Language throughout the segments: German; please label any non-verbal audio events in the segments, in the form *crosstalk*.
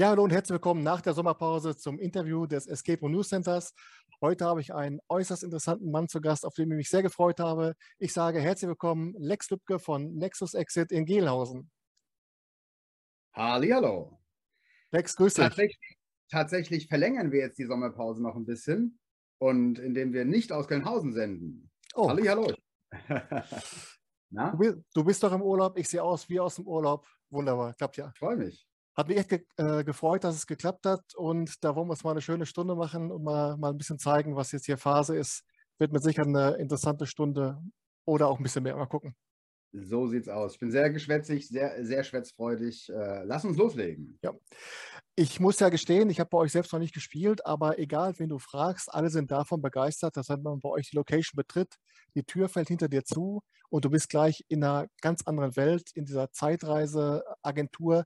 Ja, hallo und herzlich willkommen nach der Sommerpause zum Interview des Escape Room News Centers. Heute habe ich einen äußerst interessanten Mann zu Gast, auf den ich mich sehr gefreut habe. Ich sage herzlich willkommen, Lex Lübke von Nexus Exit in Gelhausen. Hallo. Lex, grüß dich. Tatsächlich, tatsächlich verlängern wir jetzt die Sommerpause noch ein bisschen und indem wir nicht aus Gelnhausen senden. Oh. Hallo. *laughs* du, bist, du bist doch im Urlaub, ich sehe aus wie aus dem Urlaub. Wunderbar, klappt ja. Freue mich. Hat mich echt ge äh, gefreut, dass es geklappt hat und da wollen wir uns mal eine schöne Stunde machen und mal, mal ein bisschen zeigen, was jetzt hier Phase ist. Wird mit Sicherheit eine interessante Stunde oder auch ein bisschen mehr. Mal gucken. So sieht's aus. Ich bin sehr geschwätzig, sehr, sehr schwätzfreudig. Äh, lass uns loslegen. Ja. Ich muss ja gestehen, ich habe bei euch selbst noch nicht gespielt, aber egal, wen du fragst, alle sind davon begeistert, dass wenn man bei euch die Location betritt, die Tür fällt hinter dir zu und du bist gleich in einer ganz anderen Welt, in dieser Zeitreiseagentur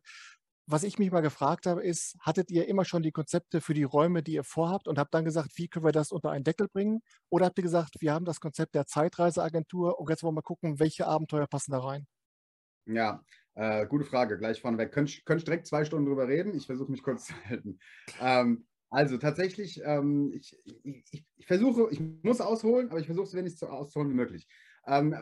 was ich mich mal gefragt habe, ist, hattet ihr immer schon die Konzepte für die Räume, die ihr vorhabt und habt dann gesagt, wie können wir das unter einen Deckel bringen? Oder habt ihr gesagt, wir haben das Konzept der Zeitreiseagentur und jetzt wollen wir mal gucken, welche Abenteuer passen da rein? Ja, äh, gute Frage, gleich vorneweg. Könnt, könnt direkt zwei Stunden drüber reden? Ich versuche mich kurz *laughs* zu halten. Ähm, also tatsächlich, ähm, ich, ich, ich, versuche, ich muss ausholen, aber ich versuche so wenig auszuholen wie möglich. Ähm,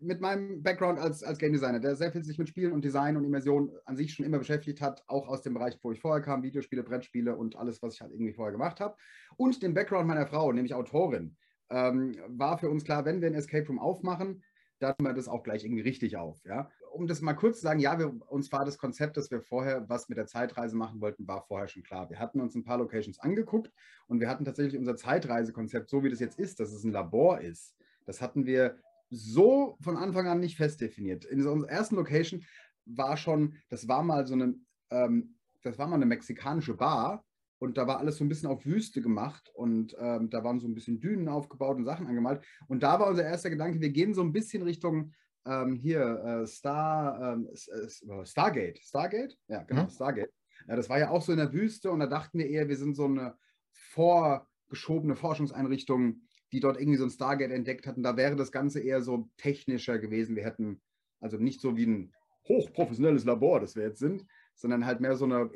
mit meinem Background als, als Game Designer, der sehr viel sich mit Spielen und Design und Immersion an sich schon immer beschäftigt hat, auch aus dem Bereich, wo ich vorher kam, Videospiele, Brettspiele und alles, was ich halt irgendwie vorher gemacht habe. Und dem Background meiner Frau, nämlich Autorin, ähm, war für uns klar, wenn wir ein Escape Room aufmachen, dann wir das auch gleich irgendwie richtig auf. Ja? Um das mal kurz zu sagen, ja, wir, uns war das Konzept, dass wir vorher was mit der Zeitreise machen wollten, war vorher schon klar. Wir hatten uns ein paar Locations angeguckt und wir hatten tatsächlich unser Zeitreisekonzept, so wie das jetzt ist, dass es ein Labor ist. Das hatten wir so von Anfang an nicht fest definiert. In unserer ersten Location war schon, das war mal so eine, ähm, das war mal eine mexikanische Bar und da war alles so ein bisschen auf Wüste gemacht und ähm, da waren so ein bisschen Dünen aufgebaut und Sachen angemalt. Und da war unser erster Gedanke, wir gehen so ein bisschen Richtung ähm, hier äh, Star, ähm, äh, Stargate. Stargate? Ja, genau, mhm. Stargate. Ja, das war ja auch so in der Wüste und da dachten wir eher, wir sind so eine vorgeschobene Forschungseinrichtung die dort irgendwie so ein Stargate entdeckt hatten. Da wäre das Ganze eher so technischer gewesen. Wir hätten also nicht so wie ein hochprofessionelles Labor, das wir jetzt sind, sondern halt mehr so eine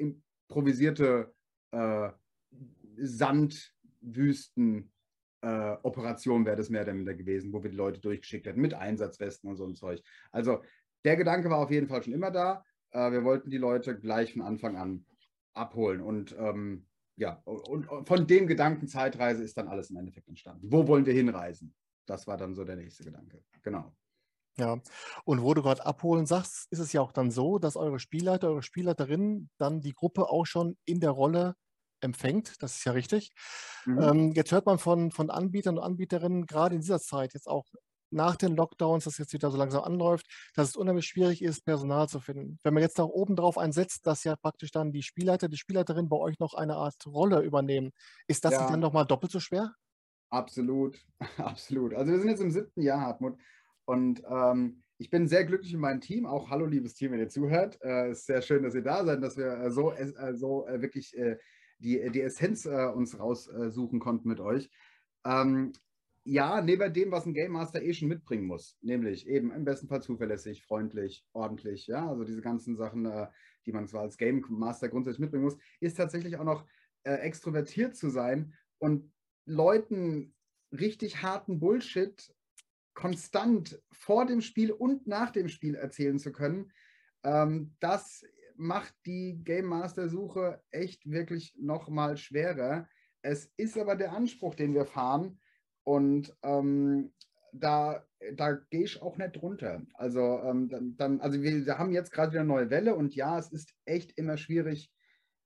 improvisierte äh, Sandwüsten. Äh, Operation wäre das mehr oder minder gewesen, wo wir die Leute durchgeschickt hätten mit Einsatzwesten und so ein Zeug. Also der Gedanke war auf jeden Fall schon immer da. Äh, wir wollten die Leute gleich von Anfang an abholen. Und ähm, ja, und von dem Gedanken Zeitreise ist dann alles im Endeffekt entstanden. Wo wollen wir hinreisen? Das war dann so der nächste Gedanke. Genau. Ja, und wo du gerade abholen sagst, ist es ja auch dann so, dass eure Spielleiter, eure Spielleiterinnen dann die Gruppe auch schon in der Rolle empfängt. Das ist ja richtig. Mhm. Ähm, jetzt hört man von, von Anbietern und Anbieterinnen gerade in dieser Zeit jetzt auch nach den Lockdowns, das jetzt wieder so langsam anläuft, dass es unheimlich schwierig ist, Personal zu finden. Wenn man jetzt noch oben drauf einsetzt, dass ja praktisch dann die Spielleiter, die Spielleiterin bei euch noch eine Art Rolle übernehmen, ist das ja. dann nochmal doppelt so schwer? Absolut, *laughs* absolut. Also wir sind jetzt im siebten Jahr, Hartmut, und ähm, ich bin sehr glücklich in meinem Team. Auch hallo, liebes Team, wenn ihr zuhört. Es äh, ist sehr schön, dass ihr da seid, dass wir äh, so, äh, so äh, wirklich äh, die, die Essenz äh, uns raussuchen konnten mit euch. Ähm, ja, neben dem, was ein Game Master eh schon mitbringen muss, nämlich eben im besten Fall zuverlässig, freundlich, ordentlich, ja, also diese ganzen Sachen, äh, die man zwar als Game Master grundsätzlich mitbringen muss, ist tatsächlich auch noch äh, extrovertiert zu sein und Leuten richtig harten Bullshit konstant vor dem Spiel und nach dem Spiel erzählen zu können. Ähm, das macht die Game Master Suche echt wirklich nochmal schwerer. Es ist aber der Anspruch, den wir fahren und ähm, da, da gehe ich auch nicht drunter. Also, ähm, dann, dann, also wir, wir haben jetzt gerade wieder eine neue Welle und ja, es ist echt immer schwierig,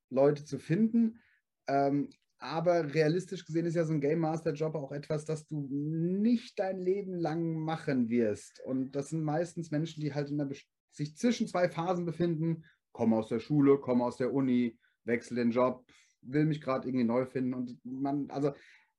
Leute zu finden. Ähm, aber realistisch gesehen ist ja so ein Game Master Job auch etwas, das du nicht dein Leben lang machen wirst. Und das sind meistens Menschen, die halt sich zwischen zwei Phasen befinden, kommen aus der Schule, kommen aus der Uni, wechseln den Job, will mich gerade irgendwie neu finden. Und man, also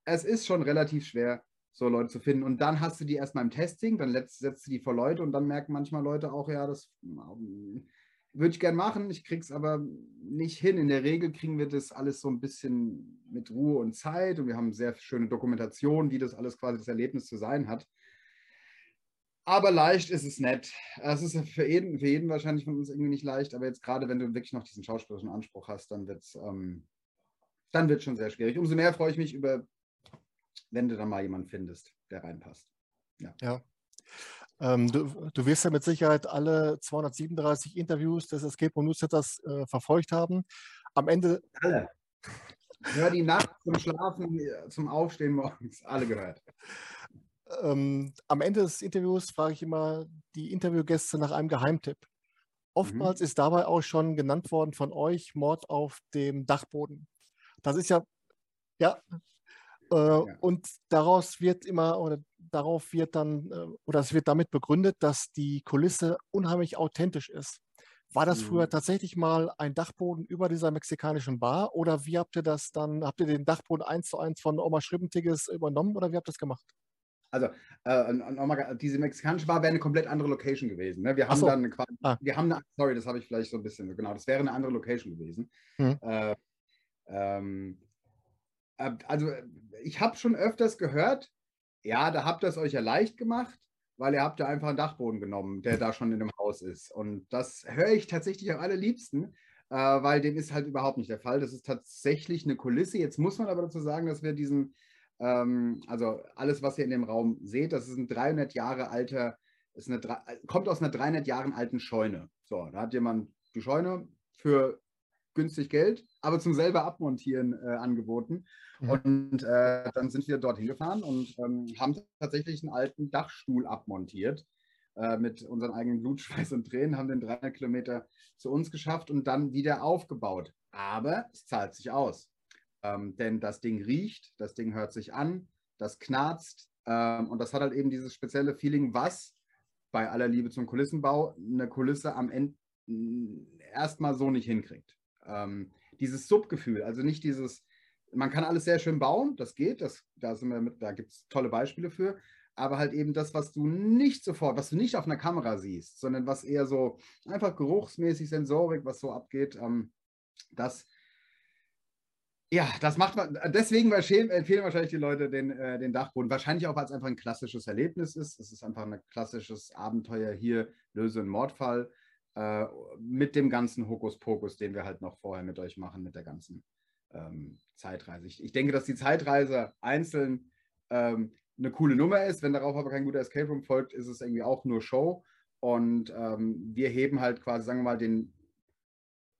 es ist schon relativ schwer, so Leute zu finden. Und dann hast du die erstmal im Testing, dann setzt du die vor Leute und dann merken manchmal Leute auch, ja, das ähm, würde ich gern machen, ich krieg's aber nicht hin. In der Regel kriegen wir das alles so ein bisschen mit Ruhe und Zeit und wir haben sehr schöne Dokumentation, wie das alles quasi das Erlebnis zu sein hat. Aber leicht ist es nett. Es ist für jeden, für jeden wahrscheinlich von uns irgendwie nicht leicht, aber jetzt gerade, wenn du wirklich noch diesen schauspielerischen Anspruch hast, dann wird es ähm, schon sehr schwierig. Umso mehr freue ich mich über, wenn du dann mal jemanden findest, der reinpasst. Ja. ja. Ähm, du, du, wirst ja mit Sicherheit alle 237 Interviews des Escape Room Newsletters äh, verfolgt haben. Am Ende. Alle. Hör die Nacht zum Schlafen, zum Aufstehen morgens, alle gehört. Ähm, am Ende des Interviews frage ich immer die Interviewgäste nach einem Geheimtipp. Oftmals mhm. ist dabei auch schon genannt worden von euch Mord auf dem Dachboden. Das ist ja, ja, äh, ja. und daraus wird immer, oder darauf wird dann, äh, oder es wird damit begründet, dass die Kulisse unheimlich authentisch ist. War das früher mhm. tatsächlich mal ein Dachboden über dieser mexikanischen Bar oder wie habt ihr das dann, habt ihr den Dachboden eins zu eins von Oma Schribbentiges übernommen oder wie habt ihr das gemacht? Also äh, diese mexikanische Bar wäre eine komplett andere Location gewesen. Ne? Wir haben so. dann quasi, ah. wir haben eine, sorry, das habe ich vielleicht so ein bisschen, genau, das wäre eine andere Location gewesen. Hm. Äh, ähm, äh, also ich habe schon öfters gehört, ja, da habt ihr es euch ja leicht gemacht, weil ihr habt ja einfach einen Dachboden genommen, der da schon in dem Haus ist. Und das höre ich tatsächlich am allerliebsten, äh, weil dem ist halt überhaupt nicht der Fall. Das ist tatsächlich eine Kulisse. Jetzt muss man aber dazu sagen, dass wir diesen ähm, also alles, was ihr in dem Raum seht, das ist ein 300 Jahre alter, ist eine, kommt aus einer 300 Jahren alten Scheune. So, da hat jemand die Scheune für günstig Geld, aber zum selber abmontieren äh, angeboten. Mhm. Und äh, dann sind wir dorthin gefahren und ähm, haben tatsächlich einen alten Dachstuhl abmontiert äh, mit unseren eigenen Blutschweiß und Tränen, haben den 300 Kilometer zu uns geschafft und dann wieder aufgebaut. Aber es zahlt sich aus. Ähm, denn das Ding riecht, das Ding hört sich an, das knarzt ähm, und das hat halt eben dieses spezielle Feeling, was bei aller Liebe zum Kulissenbau eine Kulisse am Ende erstmal so nicht hinkriegt. Ähm, dieses Subgefühl, also nicht dieses, man kann alles sehr schön bauen, das geht, das, da, da gibt es tolle Beispiele für, aber halt eben das, was du nicht sofort, was du nicht auf einer Kamera siehst, sondern was eher so einfach geruchsmäßig, Sensorik, was so abgeht, ähm, das ja, das macht man, deswegen empfehlen wahrscheinlich die Leute den, äh, den Dachboden. Wahrscheinlich auch, weil es einfach ein klassisches Erlebnis ist. Es ist einfach ein klassisches Abenteuer hier, löse einen Mordfall äh, mit dem ganzen Hokuspokus, den wir halt noch vorher mit euch machen, mit der ganzen ähm, Zeitreise. Ich, ich, denke, dass die Zeitreise einzeln ähm, eine coole Nummer ist. Wenn darauf aber kein guter Escape Room folgt, ist es irgendwie auch nur Show. Und ähm, wir heben halt quasi, sagen wir mal, den,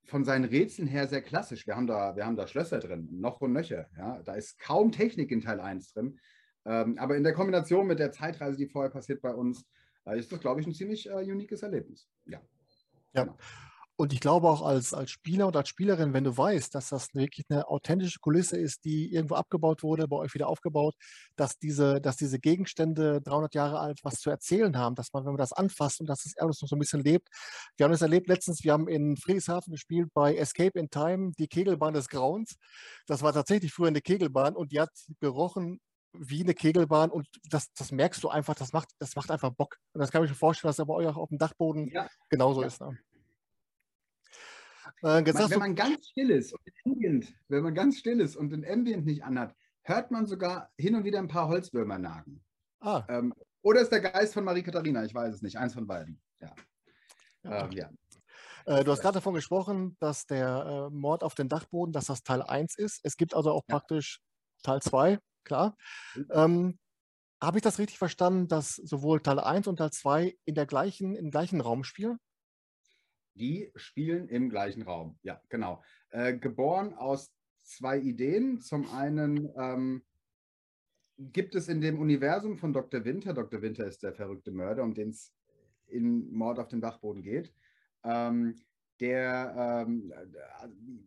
von seinen Rätseln her sehr klassisch. Wir haben da, wir haben da Schlösser drin, noch und nöcher. Ja? Da ist kaum Technik in Teil 1 drin. Ähm, aber in der Kombination mit der Zeitreise, die vorher passiert bei uns, äh, ist das, glaube ich, ein ziemlich äh, uniques Erlebnis. Ja. Ja. Und ich glaube auch als, als Spieler und als Spielerin, wenn du weißt, dass das wirklich eine authentische Kulisse ist, die irgendwo abgebaut wurde, bei euch wieder aufgebaut, dass diese, dass diese Gegenstände 300 Jahre alt was zu erzählen haben, dass man, wenn man das anfasst und dass das alles noch so ein bisschen lebt. Wir haben das erlebt letztens, wir haben in Friedrichshafen gespielt bei Escape in Time, die Kegelbahn des Grauens. Das war tatsächlich früher eine Kegelbahn und die hat gerochen wie eine Kegelbahn und das, das merkst du einfach, das macht, das macht einfach Bock. Und das kann ich mir vorstellen, dass er bei euch auch auf dem Dachboden ja. genauso ja. ist. Ne? Äh, man, wenn man ganz still ist und Ambient, wenn man ganz still ist und den Ambient nicht anhat, hört man sogar hin und wieder ein paar Holzwürmer nagen. Ah. Ähm, oder ist der Geist von Marie Katharina, ich weiß es nicht, eins von beiden. Ja. ja. Ähm, ja. Äh, du hast gerade davon gesprochen, dass der äh, Mord auf den Dachboden, dass das Teil 1 ist. Es gibt also auch praktisch Teil 2, klar. Ähm, Habe ich das richtig verstanden, dass sowohl Teil 1 und Teil 2 in der gleichen, im gleichen Raum spielen? Die spielen im gleichen Raum. Ja, genau. Äh, geboren aus zwei Ideen. Zum einen ähm, gibt es in dem Universum von Dr. Winter, Dr. Winter ist der verrückte Mörder, um den es in Mord auf dem Dachboden geht. Ähm, der ähm,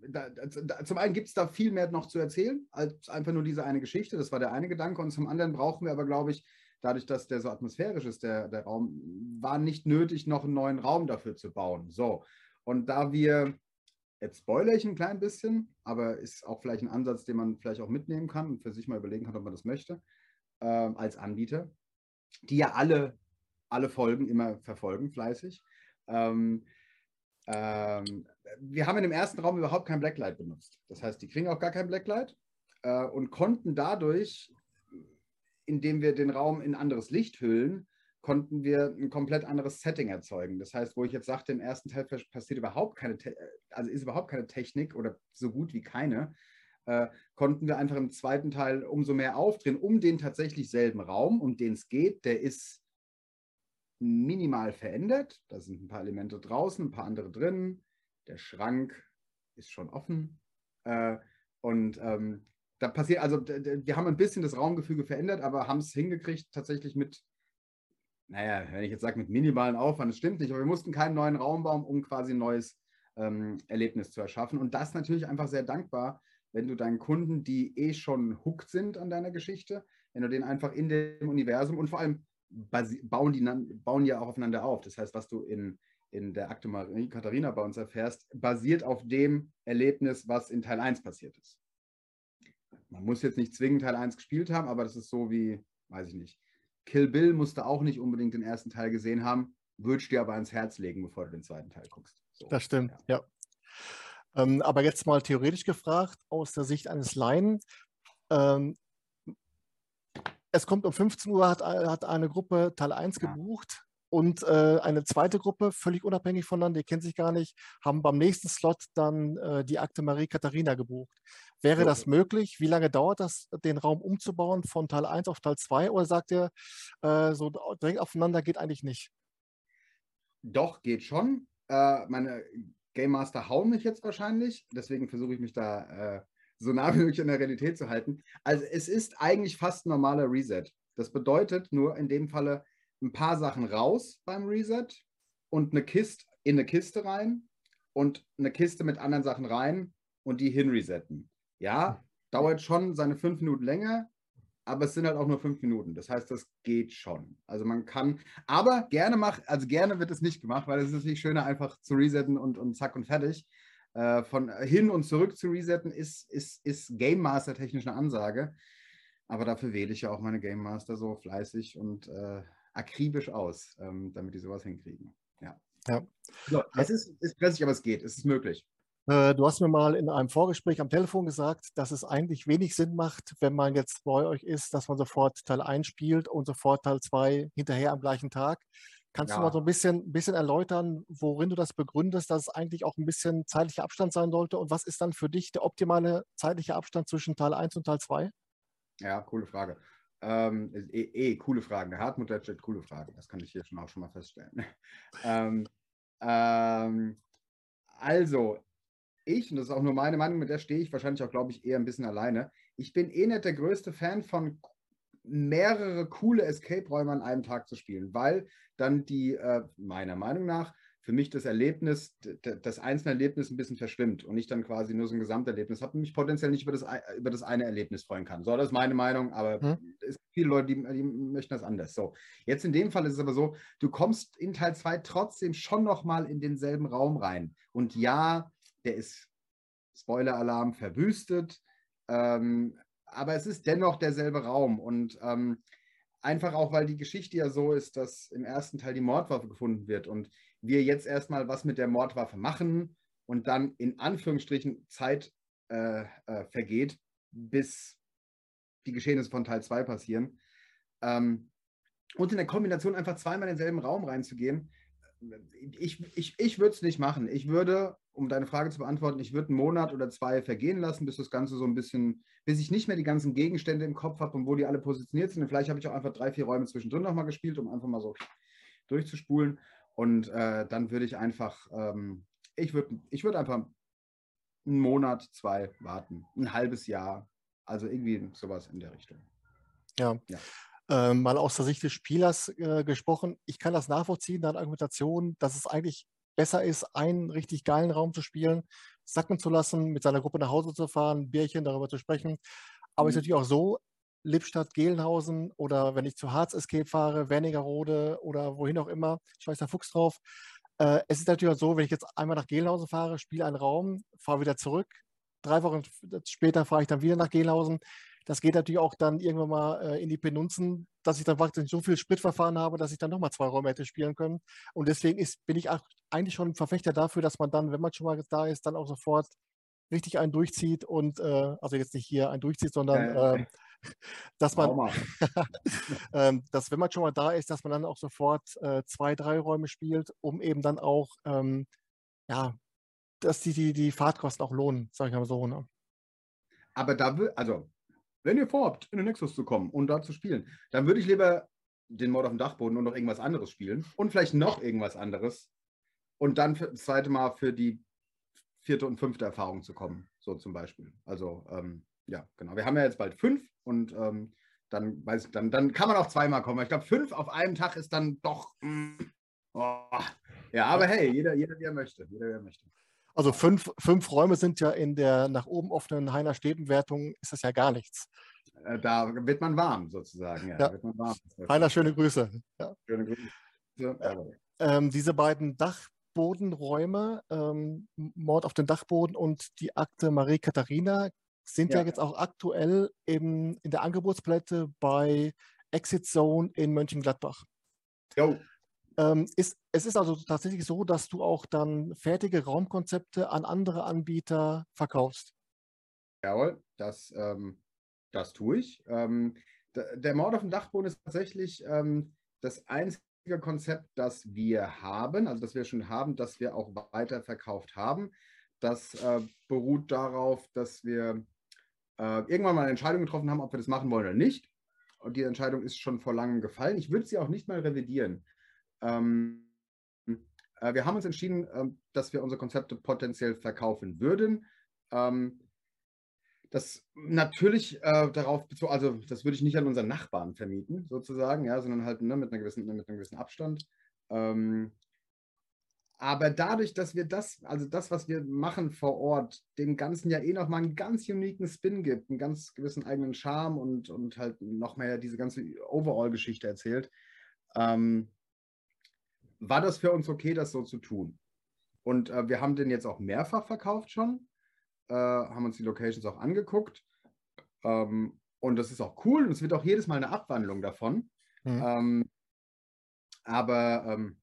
da, da, zum einen gibt es da viel mehr noch zu erzählen als einfach nur diese eine Geschichte. Das war der eine Gedanke. Und zum anderen brauchen wir aber, glaube ich, dadurch, dass der so atmosphärisch ist, der, der Raum, war nicht nötig, noch einen neuen Raum dafür zu bauen. So, und da wir, jetzt spoilere ich ein klein bisschen, aber ist auch vielleicht ein Ansatz, den man vielleicht auch mitnehmen kann und für sich mal überlegen kann, ob man das möchte, äh, als Anbieter, die ja alle, alle Folgen immer verfolgen, fleißig. Ähm, ähm, wir haben in dem ersten Raum überhaupt kein Blacklight benutzt. Das heißt, die kriegen auch gar kein Blacklight äh, und konnten dadurch indem wir den Raum in anderes Licht hüllen, konnten wir ein komplett anderes Setting erzeugen. Das heißt, wo ich jetzt sagte, im ersten Teil passiert überhaupt keine, also ist überhaupt keine Technik oder so gut wie keine, äh, konnten wir einfach im zweiten Teil umso mehr aufdrehen, um den tatsächlich selben Raum, um den es geht. Der ist minimal verändert. Da sind ein paar Elemente draußen, ein paar andere drin. Der Schrank ist schon offen. Äh, und ähm, da passiert, also wir haben ein bisschen das Raumgefüge verändert, aber haben es hingekriegt, tatsächlich mit naja, wenn ich jetzt sage, mit minimalen Aufwand, das stimmt nicht, aber wir mussten keinen neuen Raum bauen, um quasi ein neues ähm, Erlebnis zu erschaffen. Und das natürlich einfach sehr dankbar, wenn du deinen Kunden, die eh schon hooked sind an deiner Geschichte, wenn du den einfach in dem Universum und vor allem bauen die bauen ja auch aufeinander auf. Das heißt, was du in, in der Akte Marie Katharina bei uns erfährst, basiert auf dem Erlebnis, was in Teil 1 passiert ist. Man muss jetzt nicht zwingend Teil 1 gespielt haben, aber das ist so wie, weiß ich nicht, Kill Bill musste auch nicht unbedingt den ersten Teil gesehen haben, würde ich dir aber ans Herz legen, bevor du den zweiten Teil guckst. So, das stimmt, ja. ja. Ähm, aber jetzt mal theoretisch gefragt, aus der Sicht eines Laien. Ähm, es kommt um 15 Uhr, hat, hat eine Gruppe Teil 1 ja. gebucht und äh, eine zweite Gruppe, völlig unabhängig voneinander, die kennen sich gar nicht, haben beim nächsten Slot dann äh, die Akte Marie Katharina gebucht. Wäre so. das möglich? Wie lange dauert das, den Raum umzubauen von Teil 1 auf Teil 2? Oder sagt ihr, äh, so direkt aufeinander geht eigentlich nicht? Doch, geht schon. Äh, meine Game Master hauen mich jetzt wahrscheinlich, deswegen versuche ich mich da äh, so nah wie möglich an der Realität zu halten. Also es ist eigentlich fast ein normaler Reset. Das bedeutet nur in dem Falle ein paar Sachen raus beim Reset und eine Kiste in eine Kiste rein und eine Kiste mit anderen Sachen rein und die hinresetten. Ja, dauert schon seine fünf Minuten länger, aber es sind halt auch nur fünf Minuten. Das heißt, das geht schon. Also man kann, aber gerne macht, also gerne wird es nicht gemacht, weil es ist natürlich schöner, einfach zu resetten und, und zack und fertig. Äh, von hin und zurück zu resetten ist, ist, ist Game Master technisch eine Ansage. Aber dafür wähle ich ja auch meine Game Master so fleißig und äh, akribisch aus, ähm, damit die sowas hinkriegen. Ja. ja. So, es ist, ist stressig, aber es geht. Es ist möglich. Äh, du hast mir mal in einem Vorgespräch am Telefon gesagt, dass es eigentlich wenig Sinn macht, wenn man jetzt bei euch ist, dass man sofort Teil 1 spielt und sofort Teil 2 hinterher am gleichen Tag. Kannst ja. du mal so ein bisschen, bisschen erläutern, worin du das begründest, dass es eigentlich auch ein bisschen zeitlicher Abstand sein sollte? Und was ist dann für dich der optimale zeitliche Abstand zwischen Teil 1 und Teil 2? Ja, coole Frage. Ähm, eh, eh, coole Fragen. Der Hartmut der stellt coole Fragen. Das kann ich hier schon auch schon mal feststellen. *laughs* ähm, ähm, also, ich, und das ist auch nur meine Meinung, mit der stehe ich wahrscheinlich auch, glaube ich, eher ein bisschen alleine. Ich bin eh nicht der größte Fan von mehrere coole Escape-Räume an einem Tag zu spielen, weil dann die, äh, meiner Meinung nach, für mich das Erlebnis, das einzelne Erlebnis ein bisschen verschwimmt und ich dann quasi nur so ein Gesamterlebnis habe und mich potenziell nicht über das, über das eine Erlebnis freuen kann. So, das ist meine Meinung, aber hm. es gibt viele Leute, die, die, möchten das anders. So, jetzt in dem Fall ist es aber so, du kommst in Teil 2 trotzdem schon nochmal in denselben Raum rein. Und ja, der ist, Spoiler-Alarm, verwüstet. Ähm, aber es ist dennoch derselbe Raum. Und ähm, einfach auch, weil die Geschichte ja so ist, dass im ersten Teil die Mordwaffe gefunden wird und wir jetzt erstmal was mit der Mordwaffe machen und dann in Anführungsstrichen Zeit äh, äh, vergeht, bis die Geschehnisse von Teil 2 passieren. Ähm, und in der Kombination einfach zweimal in denselben Raum reinzugehen, ich, ich, ich würde es nicht machen. Ich würde, um deine Frage zu beantworten, ich würde einen Monat oder zwei vergehen lassen, bis das Ganze so ein bisschen, bis ich nicht mehr die ganzen Gegenstände im Kopf habe und wo die alle positioniert sind. Und vielleicht habe ich auch einfach drei, vier Räume zwischendrin nochmal gespielt, um einfach mal so durchzuspulen. Und äh, dann würde ich einfach, ähm, ich würde ich würd einfach einen Monat, zwei warten, ein halbes Jahr. Also irgendwie sowas in der Richtung. Ja. ja. Äh, mal aus der Sicht des Spielers äh, gesprochen, ich kann das nachvollziehen, deine Argumentation, dass es eigentlich besser ist, einen richtig geilen Raum zu spielen, sacken zu lassen, mit seiner Gruppe nach Hause zu fahren, Bierchen darüber zu sprechen. Aber es ist mhm. natürlich auch so, Lippstadt, Gelnhausen oder wenn ich zu Harz Escape fahre, Wernigerode oder wohin auch immer, ich weiß der Fuchs drauf. Äh, es ist natürlich auch so, wenn ich jetzt einmal nach Gelnhausen fahre, spiele einen Raum, fahre wieder zurück, drei Wochen später fahre ich dann wieder nach Gelnhausen, das geht natürlich auch dann irgendwann mal äh, in die Penunzen, dass ich dann praktisch so viel Spritverfahren habe, dass ich dann nochmal zwei Räume hätte spielen können. Und deswegen ist, bin ich eigentlich schon ein Verfechter dafür, dass man dann, wenn man schon mal da ist, dann auch sofort richtig einen durchzieht und, äh, also jetzt nicht hier einen durchzieht, sondern äh, *laughs* dass man, *laughs* ähm, dass wenn man schon mal da ist, dass man dann auch sofort äh, zwei, drei Räume spielt, um eben dann auch, ähm, ja, dass die, die, die Fahrtkosten auch lohnen, sage ich mal so. Ne? Aber da will, also, wenn ihr vorhabt, in den Nexus zu kommen und da zu spielen, dann würde ich lieber den Mord auf dem Dachboden und noch irgendwas anderes spielen und vielleicht noch irgendwas anderes und dann das zweite Mal für die vierte und fünfte Erfahrung zu kommen, so zum Beispiel. Also ähm, ja, genau. Wir haben ja jetzt bald fünf und ähm, dann, weiß dann, dann kann man auch zweimal kommen. Ich glaube, fünf auf einem Tag ist dann doch. Mm, oh. Ja, aber hey, jeder, jeder, wie er möchte. Jeder, wie er möchte. Also fünf, fünf Räume sind ja in der nach oben offenen Heiner Stäbenwertung ist das ja gar nichts. Äh, da wird man warm sozusagen. Ja, ja. Warm. Heiner, schöne Grüße. Ja. Schöne Grüße. Ähm, diese beiden Dachbodenräume, ähm, Mord auf den Dachboden und die Akte Marie Katharina, sind ja, ja jetzt auch aktuell im, in der Angebotspalette bei Exit Zone in Mönchengladbach. Jo. Ähm, ist, es ist also tatsächlich so, dass du auch dann fertige Raumkonzepte an andere Anbieter verkaufst. Jawohl, das, ähm, das tue ich. Ähm, der Mord auf dem Dachboden ist tatsächlich ähm, das einzige Konzept, das wir haben, also das wir schon haben, das wir auch weiterverkauft haben. Das äh, beruht darauf, dass wir äh, irgendwann mal eine Entscheidung getroffen haben, ob wir das machen wollen oder nicht. Und die Entscheidung ist schon vor langem gefallen. Ich würde sie auch nicht mal revidieren. Ähm, äh, wir haben uns entschieden, äh, dass wir unsere Konzepte potenziell verkaufen würden. Ähm, das natürlich äh, darauf bezogen, also das würde ich nicht an unseren Nachbarn vermieten, sozusagen, ja, sondern halt ne, mit, einer gewissen, mit einem gewissen Abstand. Ähm, aber dadurch, dass wir das, also das, was wir machen vor Ort, dem Ganzen ja eh nochmal einen ganz uniken Spin gibt, einen ganz gewissen eigenen Charme und, und halt noch mehr diese ganze Overall-Geschichte erzählt, ähm, war das für uns okay, das so zu tun. Und äh, wir haben den jetzt auch mehrfach verkauft schon, äh, haben uns die Locations auch angeguckt. Ähm, und das ist auch cool und es wird auch jedes Mal eine Abwandlung davon. Mhm. Ähm, aber ähm,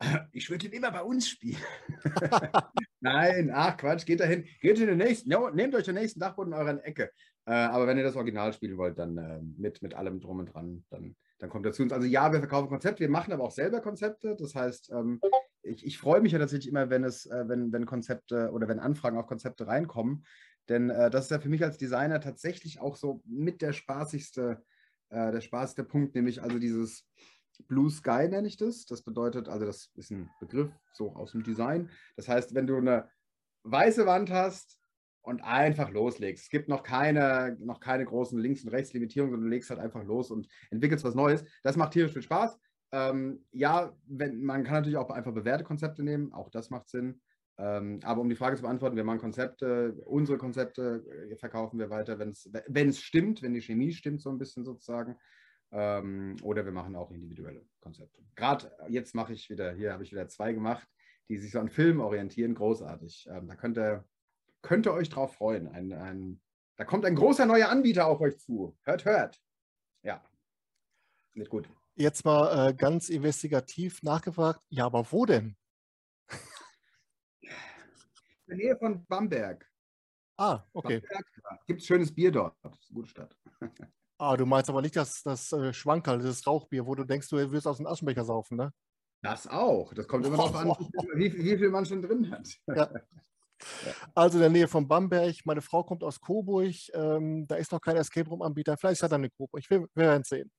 *laughs* ich würde ihn immer bei uns spielen. *laughs* Nein, ach Quatsch, geht dahin, geht in den nächsten, ja, nehmt euch den nächsten Dachboden in eurer Ecke. Äh, aber wenn ihr das Original spielen wollt, dann äh, mit, mit allem drum und dran, dann, dann kommt er zu uns. Also ja, wir verkaufen Konzepte, wir machen aber auch selber Konzepte. Das heißt, ähm, ich, ich freue mich ja tatsächlich immer, wenn es, äh, wenn, wenn Konzepte oder wenn Anfragen auf Konzepte reinkommen. Denn äh, das ist ja für mich als Designer tatsächlich auch so mit der spaßigste, äh, der spaßigste Punkt, nämlich also dieses Blue Sky nenne ich das. Das bedeutet, also das ist ein Begriff so aus dem Design. Das heißt, wenn du eine weiße Wand hast und einfach loslegst, es gibt noch keine, noch keine großen Links- und Rechtslimitierungen, sondern du legst halt einfach los und entwickelst was Neues. Das macht tierisch viel Spaß. Ähm, ja, wenn, man kann natürlich auch einfach bewährte Konzepte nehmen, auch das macht Sinn. Ähm, aber um die Frage zu beantworten, wir machen Konzepte, unsere Konzepte äh, verkaufen wir weiter, wenn es stimmt, wenn die Chemie stimmt, so ein bisschen sozusagen. Ähm, oder wir machen auch individuelle Konzepte. Gerade jetzt mache ich wieder, hier habe ich wieder zwei gemacht, die sich so an Filmen orientieren, großartig. Ähm, da könnt ihr, könnt ihr euch drauf freuen. Ein, ein, da kommt ein großer neuer Anbieter auf euch zu. Hört, hört. Ja, nicht gut. Jetzt mal äh, ganz investigativ nachgefragt, ja, aber wo denn? In der Nähe von Bamberg. Ah, okay. Gibt es schönes Bier dort. Das ist eine gute Stadt. *laughs* Ah, du meinst aber nicht das, das äh, Schwankerl, das Rauchbier, wo du denkst, du wirst aus dem Aschenbecher saufen, ne? Das auch. Das kommt immer darauf an, *laughs* wie, wie, viel man schon drin hat. Ja. *laughs* Also in der Nähe von Bamberg. Meine Frau kommt aus Coburg. Ähm, da ist noch kein Escape Room-Anbieter. Vielleicht hat er eine Coburg. Wir, wir werden es sehen.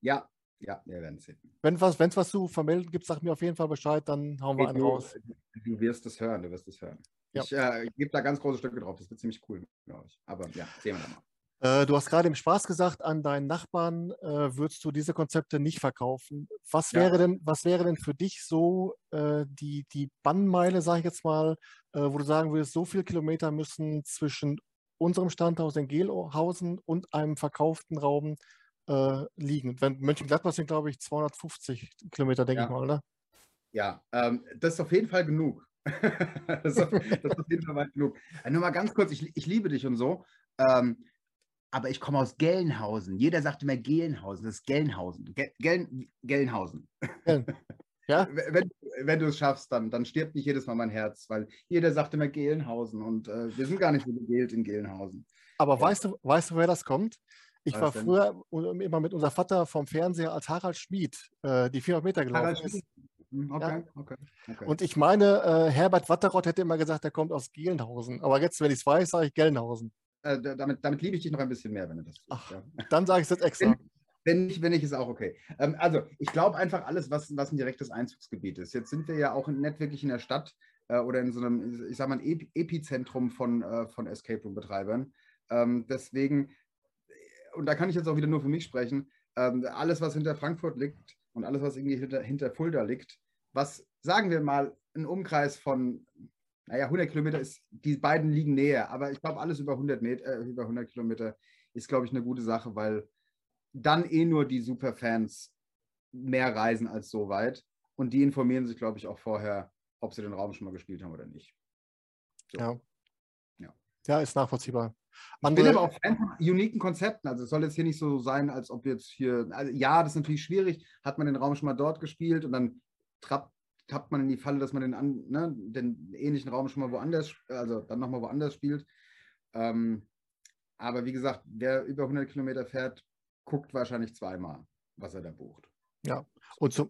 Ja, ja, wir werden es sehen. Wenn es was, was zu vermelden gibt, sag mir auf jeden Fall Bescheid, dann hauen wir einen du, raus. Du wirst es hören, du wirst es hören. Ja. Ich äh, gebe da ganz große Stücke drauf. Das wird ziemlich cool, glaube ich. Aber ja, sehen wir dann mal. Äh, du hast gerade im Spaß gesagt, an deinen Nachbarn äh, würdest du diese Konzepte nicht verkaufen. Was, ja. wäre, denn, was wäre denn für dich so äh, die, die Bannmeile, sage ich jetzt mal, wo du sagen würdest, so viele Kilometer müssen zwischen unserem Standhaus in Gelhausen und einem verkauften Raum äh, liegen? Wenn Mönchengladbach sind, glaube ich, 250 Kilometer, denke ja. ich mal, oder? Ja, ähm, das ist auf jeden Fall genug. *laughs* das, ist auf, das, ist auf, jeden Fall genug. Äh, nur mal ganz kurz, ich, ich liebe dich und so. Ähm, aber ich komme aus Gelnhausen. Jeder sagt immer Gelnhausen, das ist Gelnhausen. Gel Gelnhausen. *laughs* Ja? Wenn, wenn du es schaffst, dann, dann stirbt nicht jedes Mal mein Herz, weil jeder sagt immer Gelnhausen und äh, wir sind gar nicht so gegelt in Gelnhausen. Aber ja. weißt, du, weißt du, wer das kommt? Ich war früher immer mit unserem Vater vom Fernseher als Harald Schmid äh, die 400 Meter gelaufen ist. Hm, okay, ja. okay, okay. Und ich meine, äh, Herbert Watterott hätte immer gesagt, er kommt aus Gelnhausen. Aber jetzt, wenn ich es weiß, sage ich Gelnhausen. Äh, damit, damit liebe ich dich noch ein bisschen mehr, wenn du das. Ach, ja. Dann sage ich es jetzt extra. *laughs* Wenn, nicht, wenn nicht, ist auch okay. Ähm, also, ich glaube einfach alles, was, was ein direktes Einzugsgebiet ist. Jetzt sind wir ja auch nicht wirklich in der Stadt äh, oder in so einem, ich sag mal, Epizentrum von, äh, von Escape Room-Betreibern. Ähm, deswegen, und da kann ich jetzt auch wieder nur für mich sprechen, ähm, alles, was hinter Frankfurt liegt und alles, was irgendwie hinter, hinter Fulda liegt, was, sagen wir mal, ein Umkreis von, naja, 100 Kilometer ist, die beiden liegen näher, aber ich glaube, alles über 100, Meter, äh, über 100 Kilometer ist, glaube ich, eine gute Sache, weil dann eh nur die Superfans mehr reisen als so weit. Und die informieren sich, glaube ich, auch vorher, ob sie den Raum schon mal gespielt haben oder nicht. So. Ja. ja. Ja, ist nachvollziehbar. Man will aber auch Fan von uniken Konzepten. Also es soll jetzt hier nicht so sein, als ob jetzt hier, also ja, das ist natürlich schwierig. Hat man den Raum schon mal dort gespielt und dann trappt, tappt man in die Falle, dass man den, an, ne, den ähnlichen Raum schon mal woanders, also dann nochmal woanders spielt. Ähm, aber wie gesagt, wer über 100 Kilometer fährt, guckt wahrscheinlich zweimal, was er da bucht. Ja, und, zum,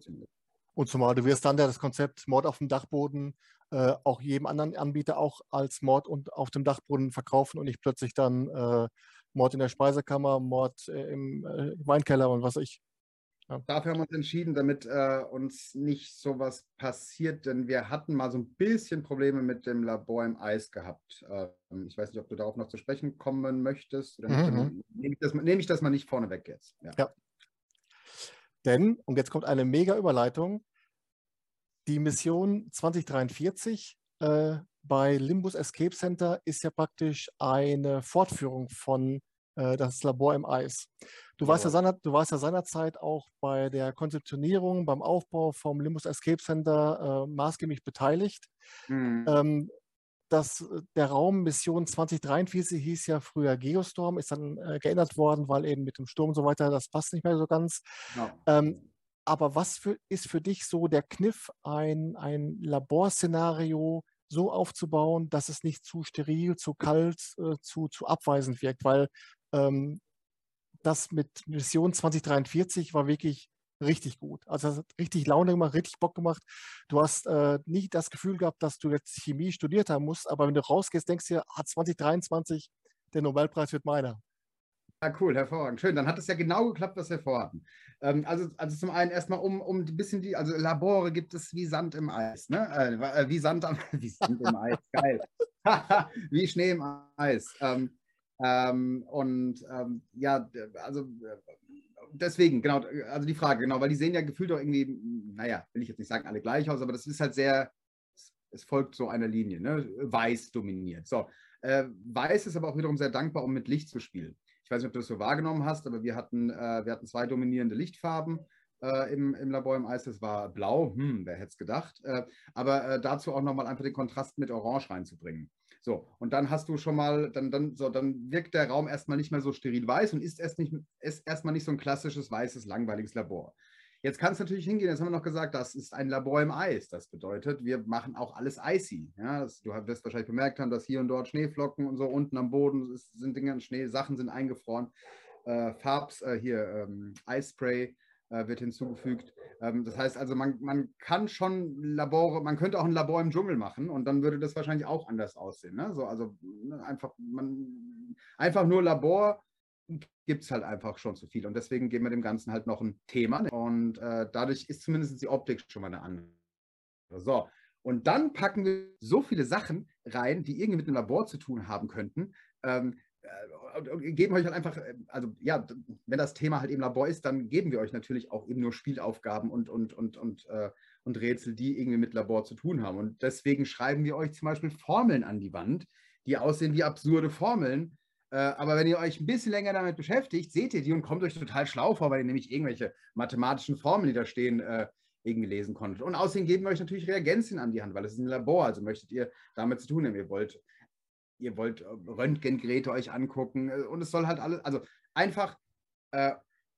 und zumal du wirst dann ja das Konzept Mord auf dem Dachboden äh, auch jedem anderen Anbieter auch als Mord und auf dem Dachboden verkaufen und nicht plötzlich dann äh, Mord in der Speisekammer, Mord äh, im äh, Weinkeller und was ich. Ja. Dafür haben wir uns entschieden, damit äh, uns nicht sowas passiert, denn wir hatten mal so ein bisschen Probleme mit dem Labor im Eis gehabt. Ähm, ich weiß nicht, ob du darauf noch zu sprechen kommen möchtest. Nicht, mhm. Nehme ich, das, nehme ich das mal nicht vorneweg jetzt. Ja. ja. Denn, und jetzt kommt eine mega Überleitung, die Mission 2043 äh, bei Limbus Escape Center ist ja praktisch eine Fortführung von das Labor im Eis. Du, ja. warst ja seiner, du warst ja seinerzeit auch bei der Konzeptionierung, beim Aufbau vom Limbus Escape Center äh, maßgeblich beteiligt. Mhm. Ähm, das, der Raum Mission 2043 hieß ja früher Geostorm, ist dann äh, geändert worden, weil eben mit dem Sturm und so weiter, das passt nicht mehr so ganz. Ja. Ähm, aber was für, ist für dich so der Kniff, ein, ein Laborszenario so aufzubauen, dass es nicht zu steril, zu kalt, äh, zu, zu abweisend wirkt? Weil ähm, das mit Mission 2043 war wirklich richtig gut. Also es hat richtig Laune gemacht, richtig Bock gemacht. Du hast äh, nicht das Gefühl gehabt, dass du jetzt Chemie studiert haben musst, aber wenn du rausgehst, denkst du dir, ah, 2023, der Nobelpreis wird meiner. Ja, cool, hervorragend. Schön, dann hat es ja genau geklappt, was wir vorhatten. Ähm, also, also zum einen erstmal um, um ein bisschen die, also Labore gibt es wie Sand im Eis, ne? Äh, äh wie Sand am, *laughs* wie Sand im Eis, geil. *laughs* wie Schnee im Eis. Ähm, ähm, und ähm, ja, also deswegen, genau, also die Frage, genau, weil die sehen ja gefühlt auch irgendwie, naja, will ich jetzt nicht sagen, alle gleich aus, aber das ist halt sehr, es folgt so einer Linie, ne? Weiß dominiert. So, äh, Weiß ist aber auch wiederum sehr dankbar, um mit Licht zu spielen. Ich weiß nicht, ob du das so wahrgenommen hast, aber wir hatten, äh, wir hatten zwei dominierende Lichtfarben äh, im, im Labor im Eis. Das war blau, hm, wer hätte es gedacht. Äh, aber äh, dazu auch nochmal einfach den Kontrast mit Orange reinzubringen. So, und dann hast du schon mal, dann, dann, so, dann wirkt der Raum erstmal nicht mehr so steril weiß und ist, erst nicht, ist erstmal nicht so ein klassisches weißes, langweiliges Labor. Jetzt kann es natürlich hingehen, jetzt haben wir noch gesagt, das ist ein Labor im Eis. Das bedeutet, wir machen auch alles icy. Ja, das, du wirst wahrscheinlich bemerkt haben, dass hier und dort Schneeflocken und so unten am Boden ist, sind Dinge, Schnee, Sachen sind eingefroren. Äh, Farbs, äh, hier ähm, Eispray äh, wird hinzugefügt. Ähm, das heißt also, man, man kann schon Labore, man könnte auch ein Labor im Dschungel machen und dann würde das wahrscheinlich auch anders aussehen. Ne? So, also ne, einfach, man, einfach nur Labor gibt es halt einfach schon zu viel. Und deswegen geben wir dem Ganzen halt noch ein Thema. Und äh, dadurch ist zumindest die Optik schon mal eine andere. So, und dann packen wir so viele Sachen rein, die irgendwie mit einem Labor zu tun haben könnten. Ähm, äh, geben euch halt einfach, äh, also ja, wenn das Thema halt eben Labor ist, dann geben wir euch natürlich auch eben nur Spielaufgaben und, und, und, und, äh, und Rätsel, die irgendwie mit Labor zu tun haben. Und deswegen schreiben wir euch zum Beispiel Formeln an die Wand, die aussehen wie absurde Formeln. Äh, aber wenn ihr euch ein bisschen länger damit beschäftigt, seht ihr die und kommt euch total schlau vor, weil ihr nämlich irgendwelche mathematischen Formeln, die da stehen, äh, irgendwie lesen konntet. Und außerdem geben wir euch natürlich Reagenzien an die Hand, weil es ist ein Labor, also möchtet ihr damit zu tun haben. Ihr wollt ihr wollt äh, Röntgengeräte euch angucken äh, und es soll halt alles, also einfach äh,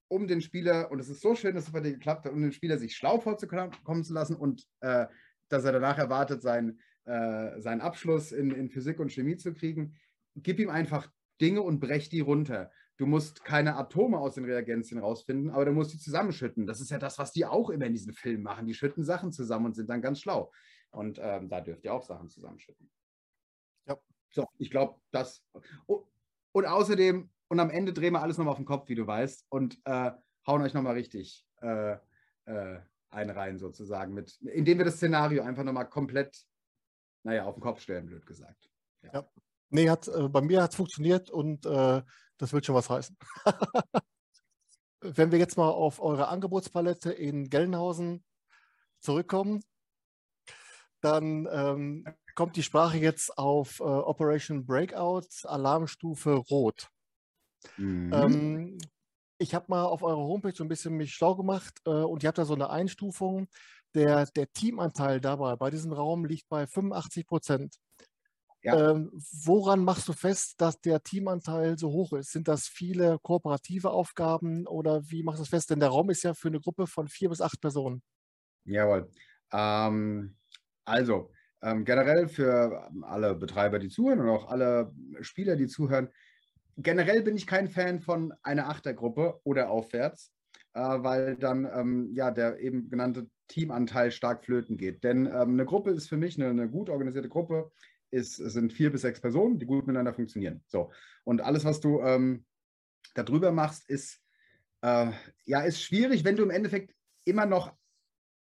um den Spieler, und es ist so schön, dass es bei dir geklappt hat, um den Spieler sich schlau vorzukommen zu lassen und äh, dass er danach erwartet, sein, äh, seinen Abschluss in, in Physik und Chemie zu kriegen, gib ihm einfach Dinge und brech die runter. du musst keine Atome aus den Reagenzien rausfinden, aber du musst die zusammenschütten. Das ist ja das, was die auch immer in diesen Filmen machen. Die schütten Sachen zusammen und sind dann ganz schlau. Und ähm, da dürft ihr auch Sachen zusammenschütten. So, ich glaube, das. Und außerdem, und am Ende drehen wir alles nochmal auf den Kopf, wie du weißt, und äh, hauen euch nochmal richtig äh, äh, einen rein, sozusagen, mit, indem wir das Szenario einfach nochmal komplett, naja, auf den Kopf stellen, blöd gesagt. Ja. ja. Nee, hat, äh, bei mir hat es funktioniert und äh, das wird schon was heißen. *laughs* Wenn wir jetzt mal auf eure Angebotspalette in Gelnhausen zurückkommen, dann ähm, kommt die Sprache jetzt auf äh, Operation Breakout, Alarmstufe Rot. Mhm. Ähm, ich habe mal auf eurer Homepage so ein bisschen mich schlau gemacht äh, und ihr habt da so eine Einstufung. Der, der Teamanteil dabei bei diesem Raum liegt bei 85 Prozent. Ja. Ähm, woran machst du fest, dass der Teamanteil so hoch ist? Sind das viele kooperative Aufgaben oder wie machst du das fest? Denn der Raum ist ja für eine Gruppe von vier bis acht Personen. Jawohl. Ähm, also, ähm, generell für alle Betreiber, die zuhören und auch alle Spieler, die zuhören, generell bin ich kein Fan von einer Achtergruppe oder aufwärts, äh, weil dann ähm, ja der eben genannte Teamanteil stark flöten geht. Denn ähm, eine Gruppe ist für mich eine, eine gut organisierte Gruppe, ist, sind vier bis sechs Personen, die gut miteinander funktionieren. So. Und alles, was du ähm, darüber machst, ist, äh, ja, ist schwierig, wenn du im Endeffekt immer noch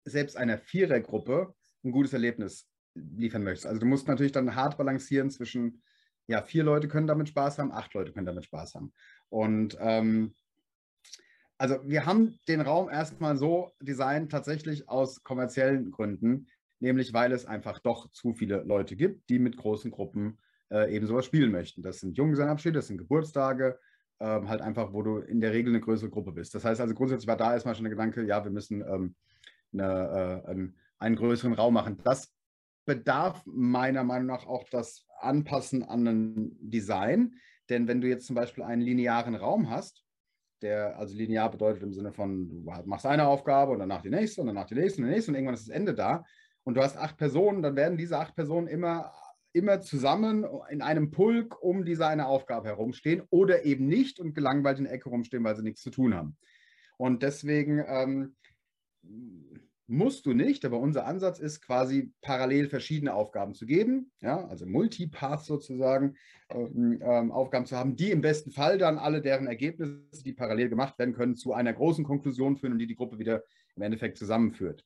selbst einer Vierergruppe ein gutes Erlebnis liefern möchtest. Also du musst natürlich dann hart balancieren zwischen, ja, vier Leute können damit Spaß haben, acht Leute können damit Spaß haben. Und ähm, also wir haben den Raum erstmal so designt, tatsächlich aus kommerziellen Gründen, nämlich weil es einfach doch zu viele Leute gibt, die mit großen Gruppen äh, eben sowas spielen möchten. Das sind Junggesellenabschiede, das sind Geburtstage, äh, halt einfach, wo du in der Regel eine größere Gruppe bist. Das heißt also grundsätzlich war da erstmal schon der Gedanke, ja, wir müssen ähm, eine, äh, einen, einen größeren Raum machen. Das bedarf meiner Meinung nach auch das Anpassen an ein Design. Denn wenn du jetzt zum Beispiel einen linearen Raum hast, der also linear bedeutet im Sinne von, du machst eine Aufgabe und danach die nächste und danach die nächste und die nächste und irgendwann ist das Ende da, und du hast acht Personen, dann werden diese acht Personen immer, immer zusammen in einem Pulk um diese eine Aufgabe herumstehen oder eben nicht und gelangweilt in der Ecke rumstehen, weil sie nichts zu tun haben. Und deswegen ähm, musst du nicht, aber unser Ansatz ist quasi parallel verschiedene Aufgaben zu geben, ja, also Multipath sozusagen, ähm, ähm, Aufgaben zu haben, die im besten Fall dann alle deren Ergebnisse, die parallel gemacht werden können, zu einer großen Konklusion führen und die die Gruppe wieder im Endeffekt zusammenführt.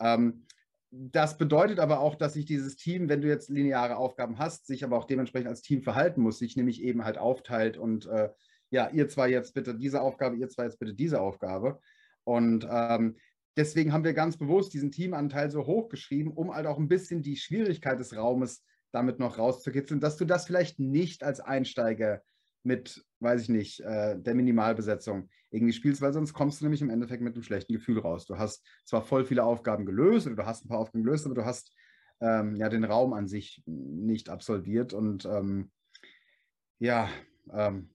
Ähm, das bedeutet aber auch, dass sich dieses Team, wenn du jetzt lineare Aufgaben hast, sich aber auch dementsprechend als Team verhalten muss, sich nämlich eben halt aufteilt und äh, ja, ihr zwei jetzt bitte diese Aufgabe, ihr zwei jetzt bitte diese Aufgabe. Und ähm, deswegen haben wir ganz bewusst diesen Teamanteil so hochgeschrieben, um halt auch ein bisschen die Schwierigkeit des Raumes damit noch rauszukitzeln, dass du das vielleicht nicht als Einsteiger mit, weiß ich nicht, äh, der Minimalbesetzung irgendwie spielst, weil sonst kommst du nämlich im Endeffekt mit einem schlechten Gefühl raus. Du hast zwar voll viele Aufgaben gelöst oder du hast ein paar Aufgaben gelöst, aber du hast ähm, ja den Raum an sich nicht absolviert und ähm, ja, ähm,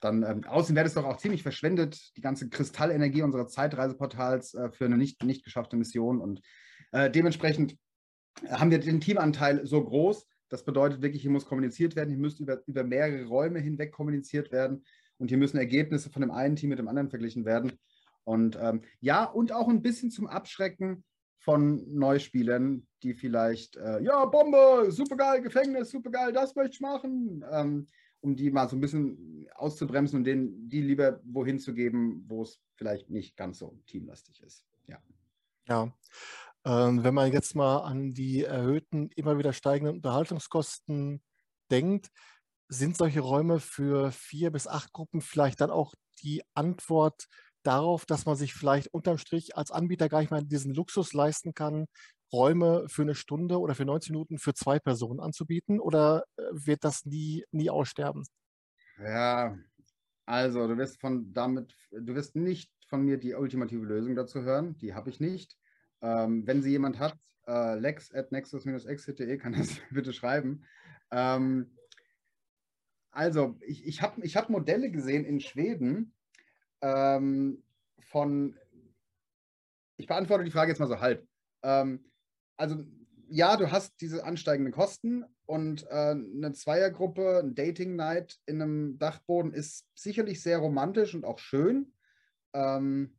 dann ähm, außerdem wäre das doch auch ziemlich verschwendet, die ganze Kristallenergie unseres Zeitreiseportals äh, für eine nicht, nicht geschaffte Mission. Und äh, dementsprechend haben wir den Teamanteil so groß, das bedeutet wirklich, hier muss kommuniziert werden, hier müsste über, über mehrere Räume hinweg kommuniziert werden. Und hier müssen Ergebnisse von dem einen Team mit dem anderen verglichen werden. Und ähm, ja, und auch ein bisschen zum Abschrecken von Neuspielern, die vielleicht, äh, ja, Bombe, supergeil, Gefängnis, supergeil, das möchte ich machen, ähm, um die mal so ein bisschen auszubremsen und denen die lieber wohin zu geben, wo es vielleicht nicht ganz so teamlastig ist. Ja. Ja. Ähm, wenn man jetzt mal an die erhöhten, immer wieder steigenden Unterhaltungskosten denkt, sind solche Räume für vier bis acht Gruppen vielleicht dann auch die Antwort darauf, dass man sich vielleicht unterm Strich als Anbieter gar nicht mal diesen Luxus leisten kann, Räume für eine Stunde oder für 90 Minuten für zwei Personen anzubieten? Oder äh, wird das nie, nie aussterben? Ja, also du wirst von damit, du wirst nicht von mir die ultimative Lösung dazu hören, die habe ich nicht. Ähm, wenn sie jemand hat, äh, lex at nexus-exit.de kann das *laughs* bitte schreiben. Ähm, also, ich, ich habe ich hab Modelle gesehen in Schweden ähm, von, ich beantworte die Frage jetzt mal so halb. Ähm, also, ja, du hast diese ansteigenden Kosten, und äh, eine Zweiergruppe, ein Dating Night in einem Dachboden ist sicherlich sehr romantisch und auch schön. Ähm,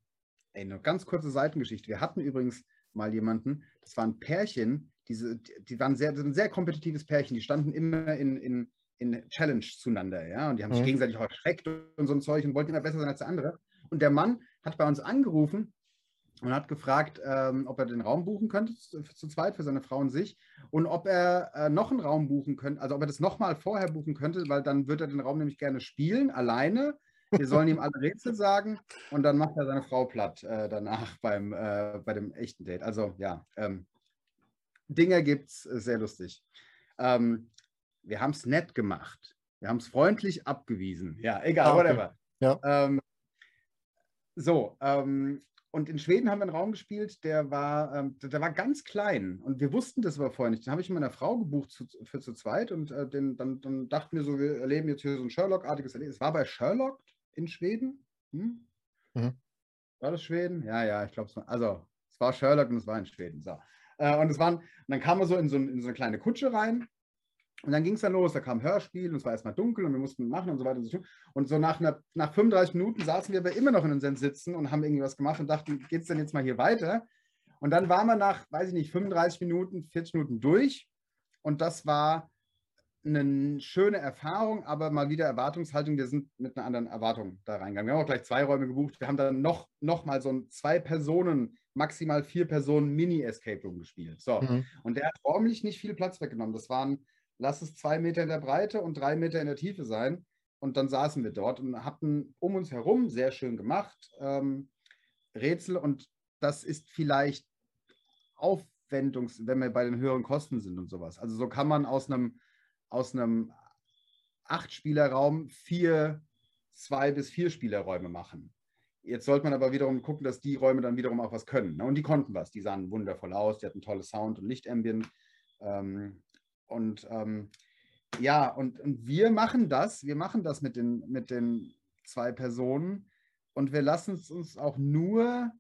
ey, eine ganz kurze Seitengeschichte. Wir hatten übrigens mal jemanden, das war ein Pärchen, diese, die waren sehr, ein sehr kompetitives Pärchen, die standen immer in, in, in Challenge zueinander, ja, und die haben sich mhm. gegenseitig auch erschreckt und so ein Zeug und wollten immer besser sein als der andere. Und der Mann hat bei uns angerufen und hat gefragt, ähm, ob er den Raum buchen könnte, zu, zu, zweit für seine Frau und sich, und ob er äh, noch einen Raum buchen könnte, also ob er das nochmal vorher buchen könnte, weil dann würde er den Raum nämlich gerne spielen, alleine. Wir sollen ihm alle Rätsel sagen und dann macht er seine Frau platt äh, danach beim, äh, bei dem echten Date. Also ja, ähm, Dinge gibt es, äh, sehr lustig. Ähm, wir haben es nett gemacht. Wir haben es freundlich abgewiesen. Ja, egal, ah, okay. whatever. Ja. Ähm, so, ähm, und in Schweden haben wir einen Raum gespielt, der war, ähm, der war ganz klein. Und wir wussten das aber vorher nicht. Den habe ich mit meiner Frau gebucht zu, für zu zweit. Und äh, den, dann, dann dachten wir so, wir erleben jetzt hier so ein Sherlock-artiges Erlebnis. Es war bei Sherlock in Schweden. Hm? Mhm. War das Schweden? Ja, ja, ich glaube es war. Also, es war Sherlock und es war in Schweden. So. Äh, und es waren, und dann kam er so in so, in so eine kleine Kutsche rein und dann ging es dann los, da kam Hörspiel und es war erstmal dunkel und wir mussten machen und so weiter und so fort. Und so nach, einer, nach 35 Minuten saßen wir aber immer noch in unseren Sitzen und haben irgendwie was gemacht und dachten, geht es denn jetzt mal hier weiter? Und dann waren wir nach, weiß ich nicht, 35 Minuten, 40 Minuten durch und das war eine schöne Erfahrung, aber mal wieder Erwartungshaltung. Wir sind mit einer anderen Erwartung da reingegangen. Wir haben auch gleich zwei Räume gebucht. Wir haben dann noch, noch mal so ein zwei Personen, maximal vier Personen Mini-Escape Room gespielt. So. Mhm. Und der hat räumlich nicht viel Platz weggenommen. Das waren lass es zwei Meter in der Breite und drei Meter in der Tiefe sein. Und dann saßen wir dort und hatten um uns herum, sehr schön gemacht, ähm, Rätsel. Und das ist vielleicht Aufwendungs, wenn wir bei den höheren Kosten sind und sowas. Also so kann man aus einem, aus einem Acht-Spieler-Raum vier, zwei bis vier Spielerräume machen. Jetzt sollte man aber wiederum gucken, dass die Räume dann wiederum auch was können. Ne? Und die konnten was. Die sahen wundervoll aus, die hatten tolles Sound und Lichtambient. Ähm, und ähm, ja, und, und wir machen das, wir machen das mit den, mit den zwei Personen und wir lassen es uns auch nur,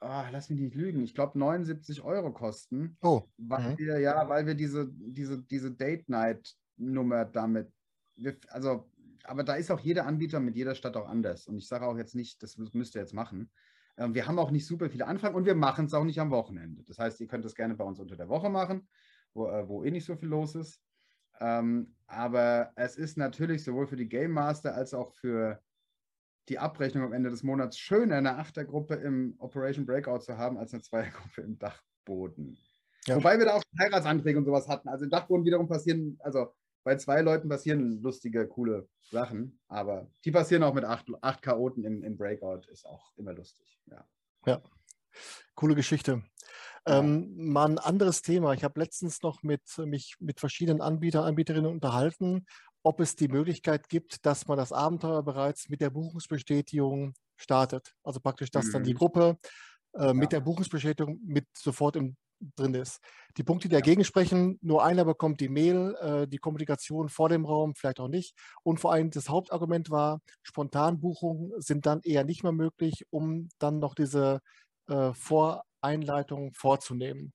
oh, lass mich nicht lügen, ich glaube 79 Euro kosten. Oh. Weil mhm. wir, ja, weil wir diese, diese, diese Date-Night-Nummer damit, wir, also, aber da ist auch jeder Anbieter mit jeder Stadt auch anders. Und ich sage auch jetzt nicht, das müsst ihr jetzt machen. Ähm, wir haben auch nicht super viele Anfragen und wir machen es auch nicht am Wochenende. Das heißt, ihr könnt es gerne bei uns unter der Woche machen wo, äh, wo eh nicht so viel los ist. Ähm, aber es ist natürlich sowohl für die Game Master als auch für die Abrechnung am Ende des Monats schöner, eine Achtergruppe im Operation Breakout zu haben, als eine Zweiergruppe im Dachboden. Ja. Wobei wir da auch Heiratsanträge und sowas hatten. Also im Dachboden wiederum passieren, also bei zwei Leuten passieren lustige, coole Sachen, aber die passieren auch mit acht, acht Chaoten im, im Breakout, ist auch immer lustig. Ja. ja. Coole Geschichte. Ähm, mal ein anderes Thema. Ich habe letztens noch mit, mich mit verschiedenen Anbietern, Anbieterinnen unterhalten, ob es die Möglichkeit gibt, dass man das Abenteuer bereits mit der Buchungsbestätigung startet. Also praktisch, dass mhm. dann die mhm. Gruppe äh, mit ja. der Buchungsbestätigung mit sofort im, drin ist. Die Punkte, die dagegen sprechen, nur einer bekommt die Mail, äh, die Kommunikation vor dem Raum, vielleicht auch nicht. Und vor allem das Hauptargument war, Spontanbuchungen sind dann eher nicht mehr möglich, um dann noch diese äh, Vor Einleitung vorzunehmen.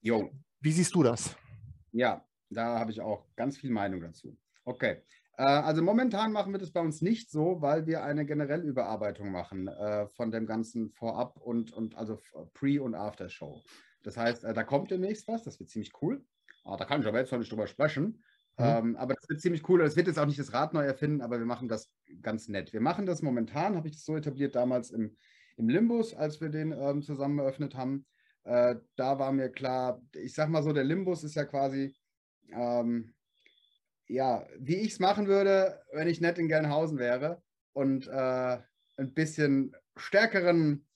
Jo. Wie siehst du das? Ja, da habe ich auch ganz viel Meinung dazu. Okay. Äh, also momentan machen wir das bei uns nicht so, weil wir eine generelle Überarbeitung machen äh, von dem ganzen Vorab und, und also Pre- und After-Show. Das heißt, äh, da kommt demnächst was, das wird ziemlich cool. Ah, da kann ich aber jetzt noch nicht drüber sprechen. Mhm. Ähm, aber das wird ziemlich cool. Es wird jetzt auch nicht das Rad neu erfinden, aber wir machen das ganz nett. Wir machen das momentan, habe ich das so etabliert damals im im Limbus, als wir den ähm, zusammen eröffnet haben. Äh, da war mir klar, ich sag mal so, der Limbus ist ja quasi, ähm, ja, wie ich es machen würde, wenn ich nett in Gelnhausen wäre und äh, ein bisschen stärkeren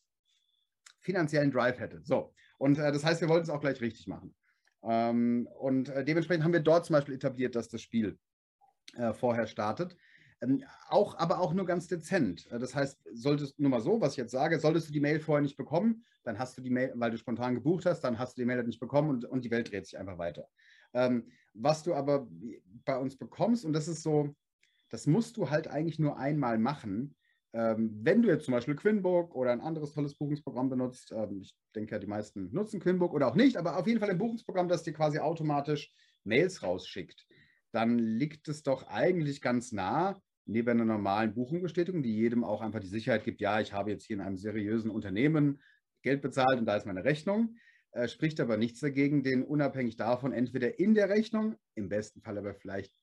finanziellen Drive hätte. So, und äh, das heißt, wir wollten es auch gleich richtig machen. Ähm, und äh, dementsprechend haben wir dort zum Beispiel etabliert, dass das Spiel äh, vorher startet. Ähm, auch, aber auch nur ganz dezent. Äh, das heißt, solltest nur mal so, was ich jetzt sage, solltest du die Mail vorher nicht bekommen, dann hast du die Mail, weil du spontan gebucht hast, dann hast du die Mail halt nicht bekommen und, und die Welt dreht sich einfach weiter. Ähm, was du aber bei uns bekommst, und das ist so, das musst du halt eigentlich nur einmal machen, ähm, wenn du jetzt zum Beispiel Quinbook oder ein anderes tolles Buchungsprogramm benutzt, ähm, ich denke ja, die meisten nutzen Quinbook oder auch nicht, aber auf jeden Fall ein Buchungsprogramm, das dir quasi automatisch Mails rausschickt, dann liegt es doch eigentlich ganz nah, neben einer normalen Buchungsbestätigung, die jedem auch einfach die Sicherheit gibt, ja, ich habe jetzt hier in einem seriösen Unternehmen Geld bezahlt und da ist meine Rechnung, äh, spricht aber nichts dagegen, den unabhängig davon entweder in der Rechnung, im besten Fall aber vielleicht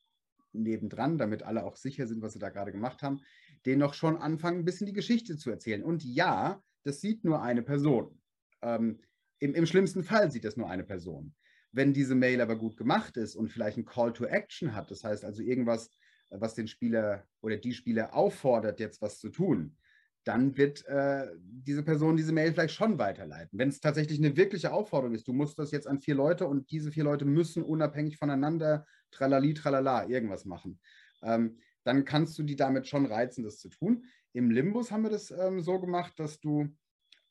nebendran, damit alle auch sicher sind, was sie da gerade gemacht haben, den noch schon anfangen, ein bisschen die Geschichte zu erzählen. Und ja, das sieht nur eine Person. Ähm, im, Im schlimmsten Fall sieht das nur eine Person. Wenn diese Mail aber gut gemacht ist und vielleicht ein Call to Action hat, das heißt also irgendwas, was den Spieler oder die Spieler auffordert, jetzt was zu tun, dann wird äh, diese Person diese Mail vielleicht schon weiterleiten. Wenn es tatsächlich eine wirkliche Aufforderung ist, du musst das jetzt an vier Leute und diese vier Leute müssen unabhängig voneinander tralali, tralala, irgendwas machen. Ähm, dann kannst du die damit schon reizen, das zu tun. Im Limbus haben wir das ähm, so gemacht, dass du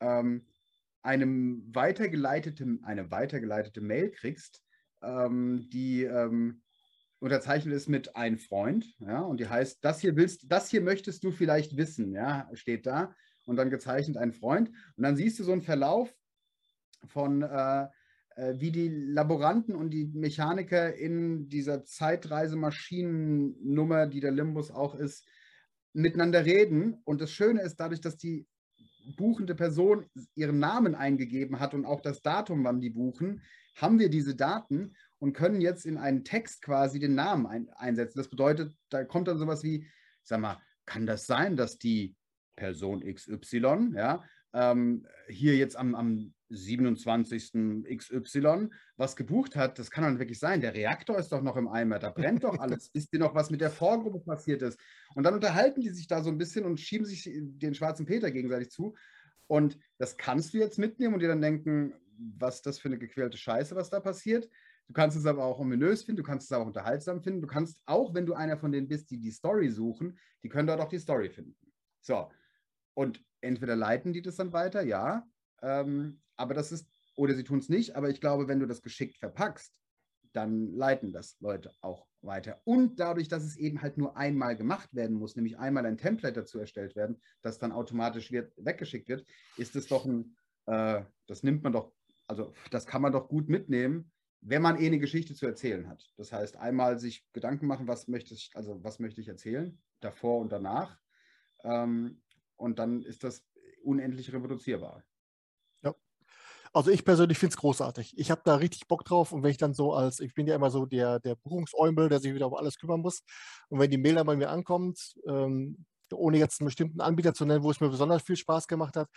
ähm, einem weitergeleitete, eine weitergeleitete Mail kriegst, ähm, die ähm, unterzeichnet ist mit ein Freund, ja, und die heißt, das hier willst, das hier möchtest du vielleicht wissen, ja, steht da. Und dann gezeichnet ein Freund. Und dann siehst du so einen Verlauf von äh, äh, wie die Laboranten und die Mechaniker in dieser Zeitreisemaschinennummer, die der Limbus auch ist, miteinander reden. Und das Schöne ist, dadurch, dass die buchende Person ihren Namen eingegeben hat und auch das Datum, wann die buchen, haben wir diese Daten und können jetzt in einen Text quasi den Namen ein, einsetzen. Das bedeutet, da kommt dann sowas wie, sag mal, kann das sein, dass die Person XY, ja, ähm, hier jetzt am, am 27. XY was gebucht hat, das kann doch wirklich sein. Der Reaktor ist doch noch im Eimer, da brennt doch alles. *laughs* Wisst ihr noch, was mit der Vorgruppe passiert ist? Und dann unterhalten die sich da so ein bisschen und schieben sich den schwarzen Peter gegenseitig zu. Und das kannst du jetzt mitnehmen und dir dann denken, was das für eine gequälte Scheiße, was da passiert. Du kannst es aber auch ominös finden, du kannst es auch unterhaltsam finden. Du kannst auch, wenn du einer von denen bist, die die Story suchen, die können dort auch die Story finden. So, und entweder leiten die das dann weiter, ja, ähm, aber das ist, oder sie tun es nicht, aber ich glaube, wenn du das geschickt verpackst, dann leiten das Leute auch weiter. Und dadurch, dass es eben halt nur einmal gemacht werden muss, nämlich einmal ein Template dazu erstellt werden, das dann automatisch wird, weggeschickt wird, ist es doch ein, äh, das nimmt man doch, also das kann man doch gut mitnehmen, wenn man eh eine Geschichte zu erzählen hat. Das heißt, einmal sich Gedanken machen, was möchte ich, also was möchte ich erzählen, davor und danach. Ähm, und dann ist das unendlich reproduzierbar. Ja. Also ich persönlich finde es großartig. Ich habe da richtig Bock drauf und wenn ich dann so als, ich bin ja immer so der, der Buchungsäumel, der sich wieder um alles kümmern muss. Und wenn die Mail dann bei mir ankommt, ähm, ohne jetzt einen bestimmten Anbieter zu nennen, wo es mir besonders viel Spaß gemacht hat,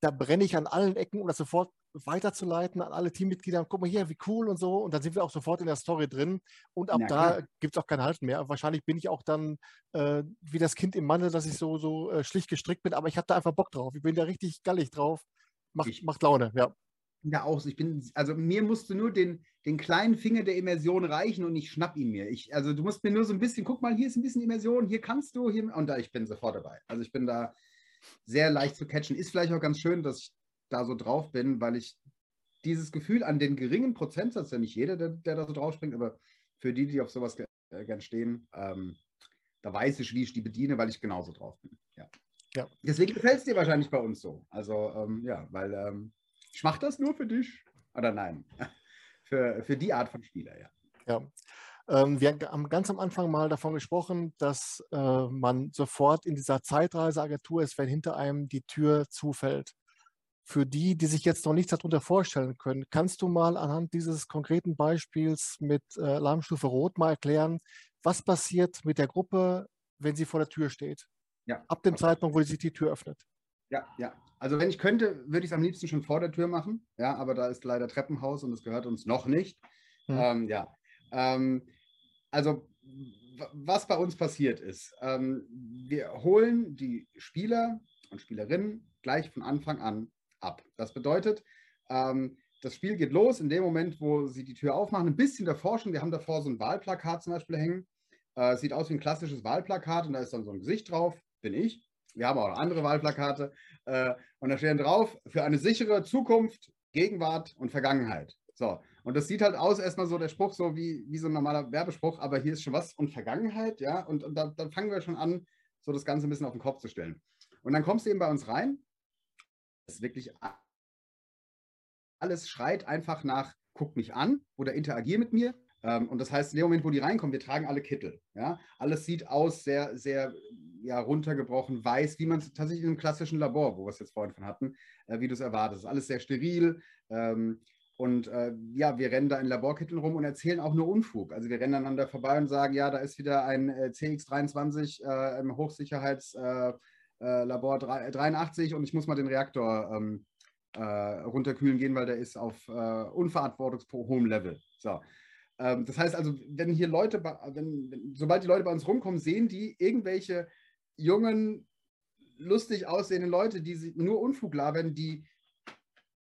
da brenne ich an allen Ecken, um das sofort weiterzuleiten an alle Teammitglieder. Guck mal hier, wie cool und so. Und dann sind wir auch sofort in der Story drin. Und ab Na, da gibt es auch kein Halten mehr. Wahrscheinlich bin ich auch dann äh, wie das Kind im Mandel, dass ich so, so äh, schlicht gestrickt bin. Aber ich habe da einfach Bock drauf. Ich bin da richtig gallig drauf. Macht, ich, macht Laune, ja. Ja, auch. Ich bin, also mir musst du nur den, den kleinen Finger der Immersion reichen und ich schnapp ihn mir. Ich, also du musst mir nur so ein bisschen, guck mal, hier ist ein bisschen Immersion, hier kannst du, hier, und da, ich bin sofort dabei. Also ich bin da sehr leicht zu catchen. Ist vielleicht auch ganz schön, dass ich da so drauf bin, weil ich dieses Gefühl an den geringen Prozentsatz, ja nicht jeder, der, der da so drauf springt, aber für die, die auf sowas äh, gern stehen, ähm, da weiß ich, wie ich die bediene, weil ich genauso drauf bin. Ja. ja. Deswegen gefällt es dir wahrscheinlich bei uns so. Also, ähm, ja, weil ähm, ich mache das nur für dich. Oder nein, *laughs* für, für die Art von Spieler, ja. Ja. Ähm, wir haben ganz am Anfang mal davon gesprochen, dass äh, man sofort in dieser Zeitreiseagentur ist, wenn hinter einem die Tür zufällt. Für die, die sich jetzt noch nichts darunter vorstellen können, kannst du mal anhand dieses konkreten Beispiels mit äh, Alarmstufe Rot mal erklären, was passiert mit der Gruppe, wenn sie vor der Tür steht? Ja. Ab dem Zeitpunkt, wo sich die Tür öffnet. Ja, ja. Also wenn ich könnte, würde ich es am liebsten schon vor der Tür machen. Ja, aber da ist leider Treppenhaus und es gehört uns noch nicht. Hm. Ähm, ja. Ähm, also was bei uns passiert ist, ähm, wir holen die Spieler und Spielerinnen gleich von Anfang an ab. Das bedeutet, ähm, das Spiel geht los in dem Moment, wo sie die Tür aufmachen, ein bisschen davor schon. Wir haben davor so ein Wahlplakat zum Beispiel hängen. Äh, sieht aus wie ein klassisches Wahlplakat und da ist dann so ein Gesicht drauf, bin ich. Wir haben auch andere Wahlplakate. Äh, und da stehen drauf, für eine sichere Zukunft, Gegenwart und Vergangenheit. So, und das sieht halt aus, erstmal so der Spruch, so wie, wie so ein normaler Werbespruch, aber hier ist schon was und Vergangenheit, ja, und, und da, dann fangen wir schon an, so das Ganze ein bisschen auf den Kopf zu stellen. Und dann kommst du eben bei uns rein. Das ist wirklich alles schreit einfach nach, guck mich an oder interagier mit mir. Ähm, und das heißt, in dem Moment, wo die reinkommen, wir tragen alle Kittel. Ja? Alles sieht aus sehr, sehr ja, runtergebrochen, weiß, wie man es tatsächlich in einem klassischen Labor, wo wir es jetzt vorhin von hatten, äh, wie du es erwartest. Alles sehr steril. Ähm, und äh, ja, wir rennen da in Laborkitteln rum und erzählen auch nur Unfug. Also wir rennen aneinander vorbei und sagen, ja, da ist wieder ein äh, CX23 äh, im Hochsicherheitslabor äh, 83 und ich muss mal den Reaktor ähm, äh, runterkühlen gehen, weil der ist auf äh, unverantwortungshohem Level. So. Ähm, das heißt also, wenn hier Leute, wenn, wenn, sobald die Leute bei uns rumkommen, sehen die irgendwelche jungen, lustig aussehenden Leute, die nur Unfug labern, die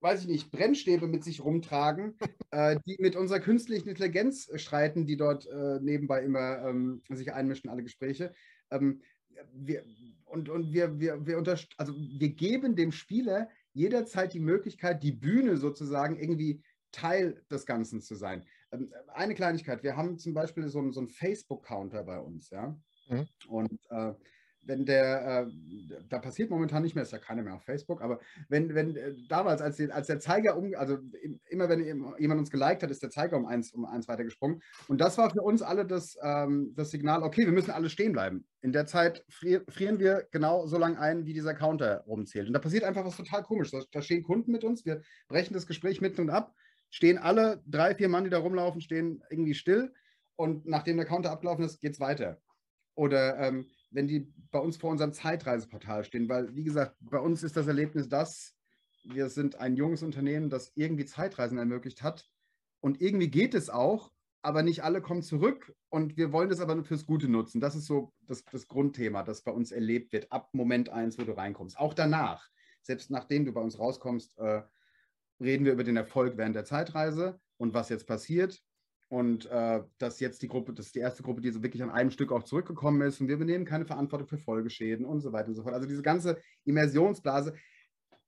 weiß ich nicht, Brennstäbe mit sich rumtragen, *laughs* äh, die mit unserer künstlichen Intelligenz streiten, die dort äh, nebenbei immer ähm, sich einmischen, alle Gespräche. Ähm, wir, und und wir, wir, wir, also wir geben dem Spieler jederzeit die Möglichkeit, die Bühne sozusagen irgendwie Teil des Ganzen zu sein. Ähm, eine Kleinigkeit, wir haben zum Beispiel so, so einen Facebook-Counter bei uns, ja. Mhm. Und äh, wenn der, äh, da passiert momentan nicht mehr, ist ja keiner mehr auf Facebook, aber wenn, wenn äh, damals, als, die, als der Zeiger um, also immer wenn jemand uns geliked hat, ist der Zeiger um eins, um eins weitergesprungen. Und das war für uns alle das, ähm, das Signal, okay, wir müssen alle stehen bleiben. In der Zeit frieren wir genau so lange ein, wie dieser Counter rumzählt. Und da passiert einfach was total komisches. Da, da stehen Kunden mit uns, wir brechen das Gespräch mitten und ab, stehen alle drei, vier Mann, die da rumlaufen, stehen irgendwie still. Und nachdem der Counter abgelaufen ist, geht es weiter. Oder ähm, wenn die bei uns vor unserem Zeitreiseportal stehen, weil, wie gesagt, bei uns ist das Erlebnis das, wir sind ein junges Unternehmen, das irgendwie Zeitreisen ermöglicht hat. Und irgendwie geht es auch, aber nicht alle kommen zurück und wir wollen das aber fürs Gute nutzen. Das ist so das, das Grundthema, das bei uns erlebt wird, ab Moment 1, wo du reinkommst. Auch danach, selbst nachdem du bei uns rauskommst, äh, reden wir über den Erfolg während der Zeitreise und was jetzt passiert. Und äh, dass jetzt die Gruppe, das ist die erste Gruppe, die so wirklich an einem Stück auch zurückgekommen ist und wir übernehmen keine Verantwortung für Folgeschäden und so weiter und so fort. Also diese ganze Immersionsblase.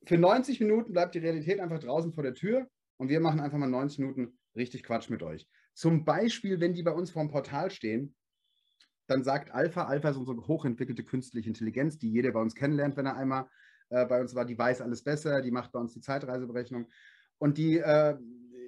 Für 90 Minuten bleibt die Realität einfach draußen vor der Tür und wir machen einfach mal 90 Minuten richtig Quatsch mit euch. Zum Beispiel, wenn die bei uns vor dem Portal stehen, dann sagt Alpha, Alpha ist unsere hochentwickelte künstliche Intelligenz, die jeder bei uns kennenlernt, wenn er einmal äh, bei uns war, die weiß alles besser, die macht bei uns die Zeitreiseberechnung und die äh,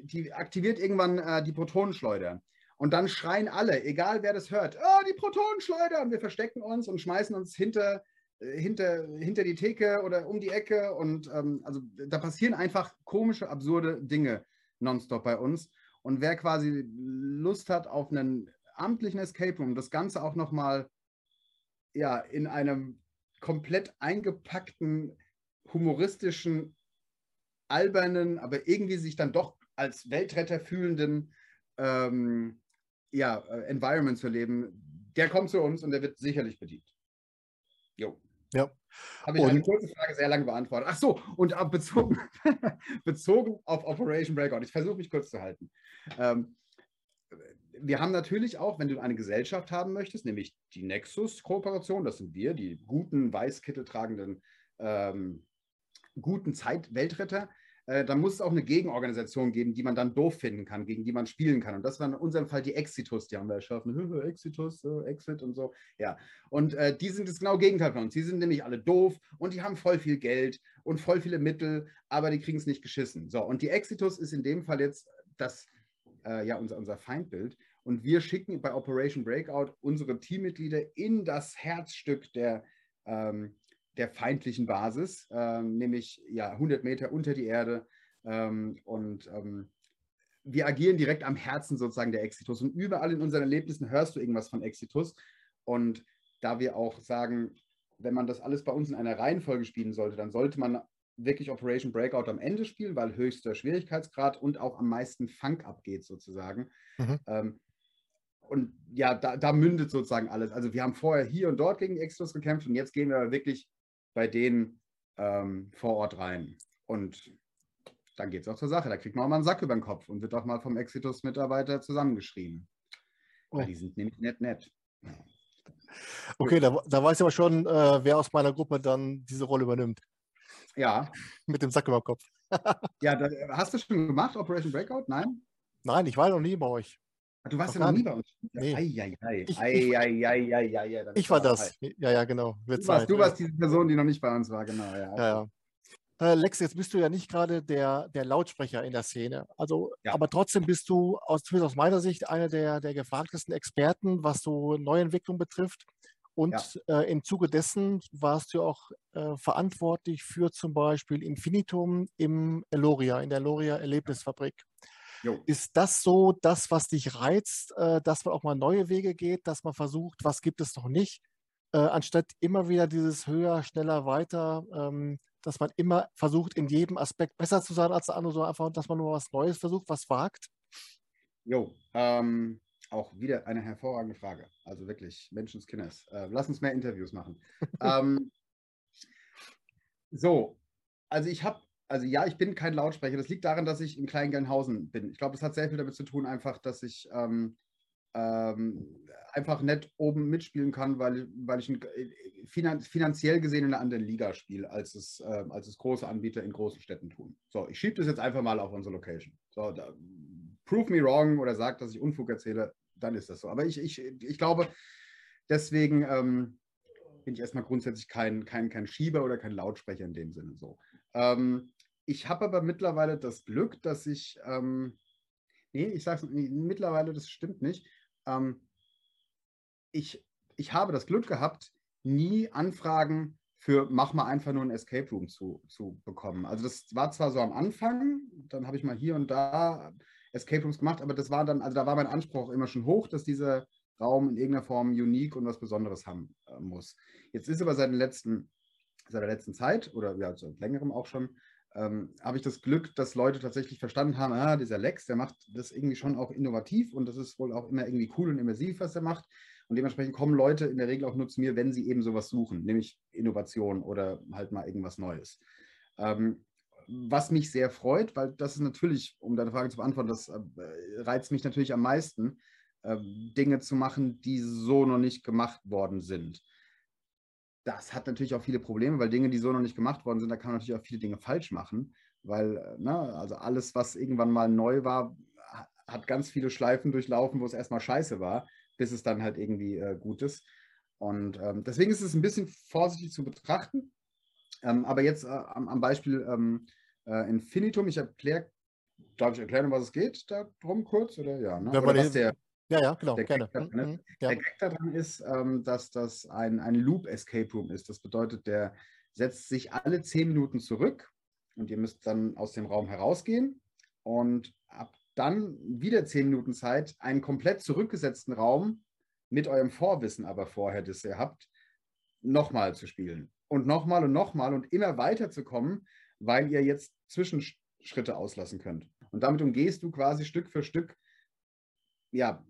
die aktiviert irgendwann äh, die Protonenschleuder. Und dann schreien alle, egal wer das hört, oh, die Protonenschleuder! Und wir verstecken uns und schmeißen uns hinter, äh, hinter, hinter die Theke oder um die Ecke. Und ähm, also da passieren einfach komische, absurde Dinge nonstop bei uns. Und wer quasi Lust hat auf einen amtlichen Escape Room, das Ganze auch nochmal ja, in einem komplett eingepackten, humoristischen, albernen, aber irgendwie sich dann doch als Weltretter fühlenden ähm, ja, äh, Environment zu leben, der kommt zu uns und der wird sicherlich bedient. Jo. Ja. Habe ich und, eine kurze Frage sehr lange beantwortet. Ach so, und bezogen, *laughs* bezogen auf Operation Breakout. Ich versuche mich kurz zu halten. Ähm, wir haben natürlich auch, wenn du eine Gesellschaft haben möchtest, nämlich die Nexus-Kooperation, das sind wir, die guten, Weißkittel tragenden, ähm, guten Zeit-Weltretter, äh, dann muss es auch eine Gegenorganisation geben, die man dann doof finden kann, gegen die man spielen kann. Und das war in unserem Fall die Exitus, die haben wir erschaffen. Exitus, äh, Exit und so. Ja. Und äh, die sind das genau Gegenteil von uns. Die sind nämlich alle doof und die haben voll viel Geld und voll viele Mittel, aber die kriegen es nicht geschissen. So, und die Exitus ist in dem Fall jetzt das, äh, ja, unser, unser Feindbild. Und wir schicken bei Operation Breakout unsere Teammitglieder in das Herzstück der ähm, der feindlichen Basis, ähm, nämlich ja, 100 Meter unter die Erde. Ähm, und ähm, wir agieren direkt am Herzen sozusagen der Exitus. Und überall in unseren Erlebnissen hörst du irgendwas von Exitus. Und da wir auch sagen, wenn man das alles bei uns in einer Reihenfolge spielen sollte, dann sollte man wirklich Operation Breakout am Ende spielen, weil höchster Schwierigkeitsgrad und auch am meisten Funk abgeht sozusagen. Mhm. Ähm, und ja, da, da, mündet sozusagen alles. Also wir haben vorher hier und dort gegen Exitus gekämpft und jetzt gehen wir wirklich bei denen ähm, vor Ort rein. Und dann geht es auch zur Sache. Da kriegt man auch mal einen Sack über den Kopf und wird auch mal vom Exitus-Mitarbeiter zusammengeschrieben. Oh. Weil die sind nämlich nett, nett. Okay, da, da weiß ich aber schon, äh, wer aus meiner Gruppe dann diese Rolle übernimmt. Ja. *laughs* Mit dem Sack über den Kopf. *laughs* ja, da, hast du schon gemacht, Operation Breakout? Nein? Nein, ich war noch nie bei euch. Du warst ja noch nie bei uns. Nee. Ei, ei, ei, Ich- war das. Ja, ja, genau. Wird Du warst, Zeit. du warst diese Person, die noch nicht bei uns war, genau. Ja, Ja, ja. Äh, Lex, jetzt bist du ja nicht gerade der, der Lautsprecher in der Szene. Also, Ja. aber trotzdem bist du, aus, zumindest aus meiner Sicht, einer der, der gefragtesten Experten, was so Neuentwicklung betrifft. Und äh, im Zuge dessen warst du auch äh, verantwortlich für zum Beispiel Infinitum im Eloria, in der Eloria Erlebnisfabrik. Jo. Ist das so das, was dich reizt, äh, dass man auch mal neue Wege geht, dass man versucht, was gibt es noch nicht, äh, anstatt immer wieder dieses höher, schneller, weiter, ähm, dass man immer versucht, in jedem Aspekt besser zu sein als der andere, sondern einfach, dass man nur was Neues versucht, was wagt? Jo, ähm, auch wieder eine hervorragende Frage. Also wirklich, Menschenskinders. Äh, lass uns mehr Interviews machen. *laughs* ähm, so, also ich habe, also ja, ich bin kein Lautsprecher. Das liegt daran, dass ich in Kleingernhausen bin. Ich glaube, das hat sehr viel damit zu tun, einfach, dass ich ähm, ähm, einfach nicht oben mitspielen kann, weil, weil ich ein, äh, finan finanziell gesehen in einer anderen Liga spiele, als es, äh, als es große Anbieter in großen Städten tun. So, ich schiebe das jetzt einfach mal auf unsere Location. So, da, prove me wrong oder sagt, dass ich Unfug erzähle, dann ist das so. Aber ich, ich, ich glaube, deswegen ähm, bin ich erstmal grundsätzlich kein, kein, kein Schieber oder kein Lautsprecher in dem Sinne so. Ähm, ich habe aber mittlerweile das Glück, dass ich, ähm, nee, ich sage es mittlerweile, das stimmt nicht. Ähm, ich, ich habe das Glück gehabt, nie Anfragen für mach mal einfach nur ein Escape Room zu, zu bekommen. Also das war zwar so am Anfang, dann habe ich mal hier und da Escape Rooms gemacht, aber das war dann, also da war mein Anspruch immer schon hoch, dass dieser Raum in irgendeiner Form unique und was Besonderes haben äh, muss. Jetzt ist aber seit, den letzten, seit der letzten Zeit oder ja, seit längerem auch schon, ähm, habe ich das Glück, dass Leute tatsächlich verstanden haben, ah, dieser Lex, der macht das irgendwie schon auch innovativ und das ist wohl auch immer irgendwie cool und immersiv, was er macht. Und dementsprechend kommen Leute in der Regel auch nur zu mir, wenn sie eben sowas suchen, nämlich Innovation oder halt mal irgendwas Neues. Ähm, was mich sehr freut, weil das ist natürlich, um deine Frage zu beantworten, das äh, reizt mich natürlich am meisten, äh, Dinge zu machen, die so noch nicht gemacht worden sind. Das hat natürlich auch viele Probleme, weil Dinge, die so noch nicht gemacht worden sind, da kann man natürlich auch viele Dinge falsch machen, weil äh, ne, also alles, was irgendwann mal neu war, hat ganz viele Schleifen durchlaufen, wo es erstmal scheiße war, bis es dann halt irgendwie äh, gut ist. Und ähm, deswegen ist es ein bisschen vorsichtig zu betrachten. Ähm, aber jetzt äh, am, am, Beispiel ähm, äh, Infinitum, ich erkläre, darf ich erklären, um was es geht, darum kurz? Oder ja, ne? Oder was der, Ja, ja, *laughs* genau, Der gerne. Gag Mhm, da, mhm, Ja. der Gag daran ist, ähm, dass das ein, ein Loop-Escape Room ist. Das bedeutet, der setzt sich alle zehn Minuten zurück und ihr müsst dann aus dem Raum herausgehen und ab dann wieder zehn Minuten Zeit, einen komplett zurückgesetzten Raum mit eurem Vorwissen aber vorher, das ihr habt, nochmal zu spielen. Und nochmal und nochmal und immer weiter zu kommen, weil ihr jetzt Zwischenschritte auslassen könnt. Und damit umgehst du quasi Stück für Stück ja,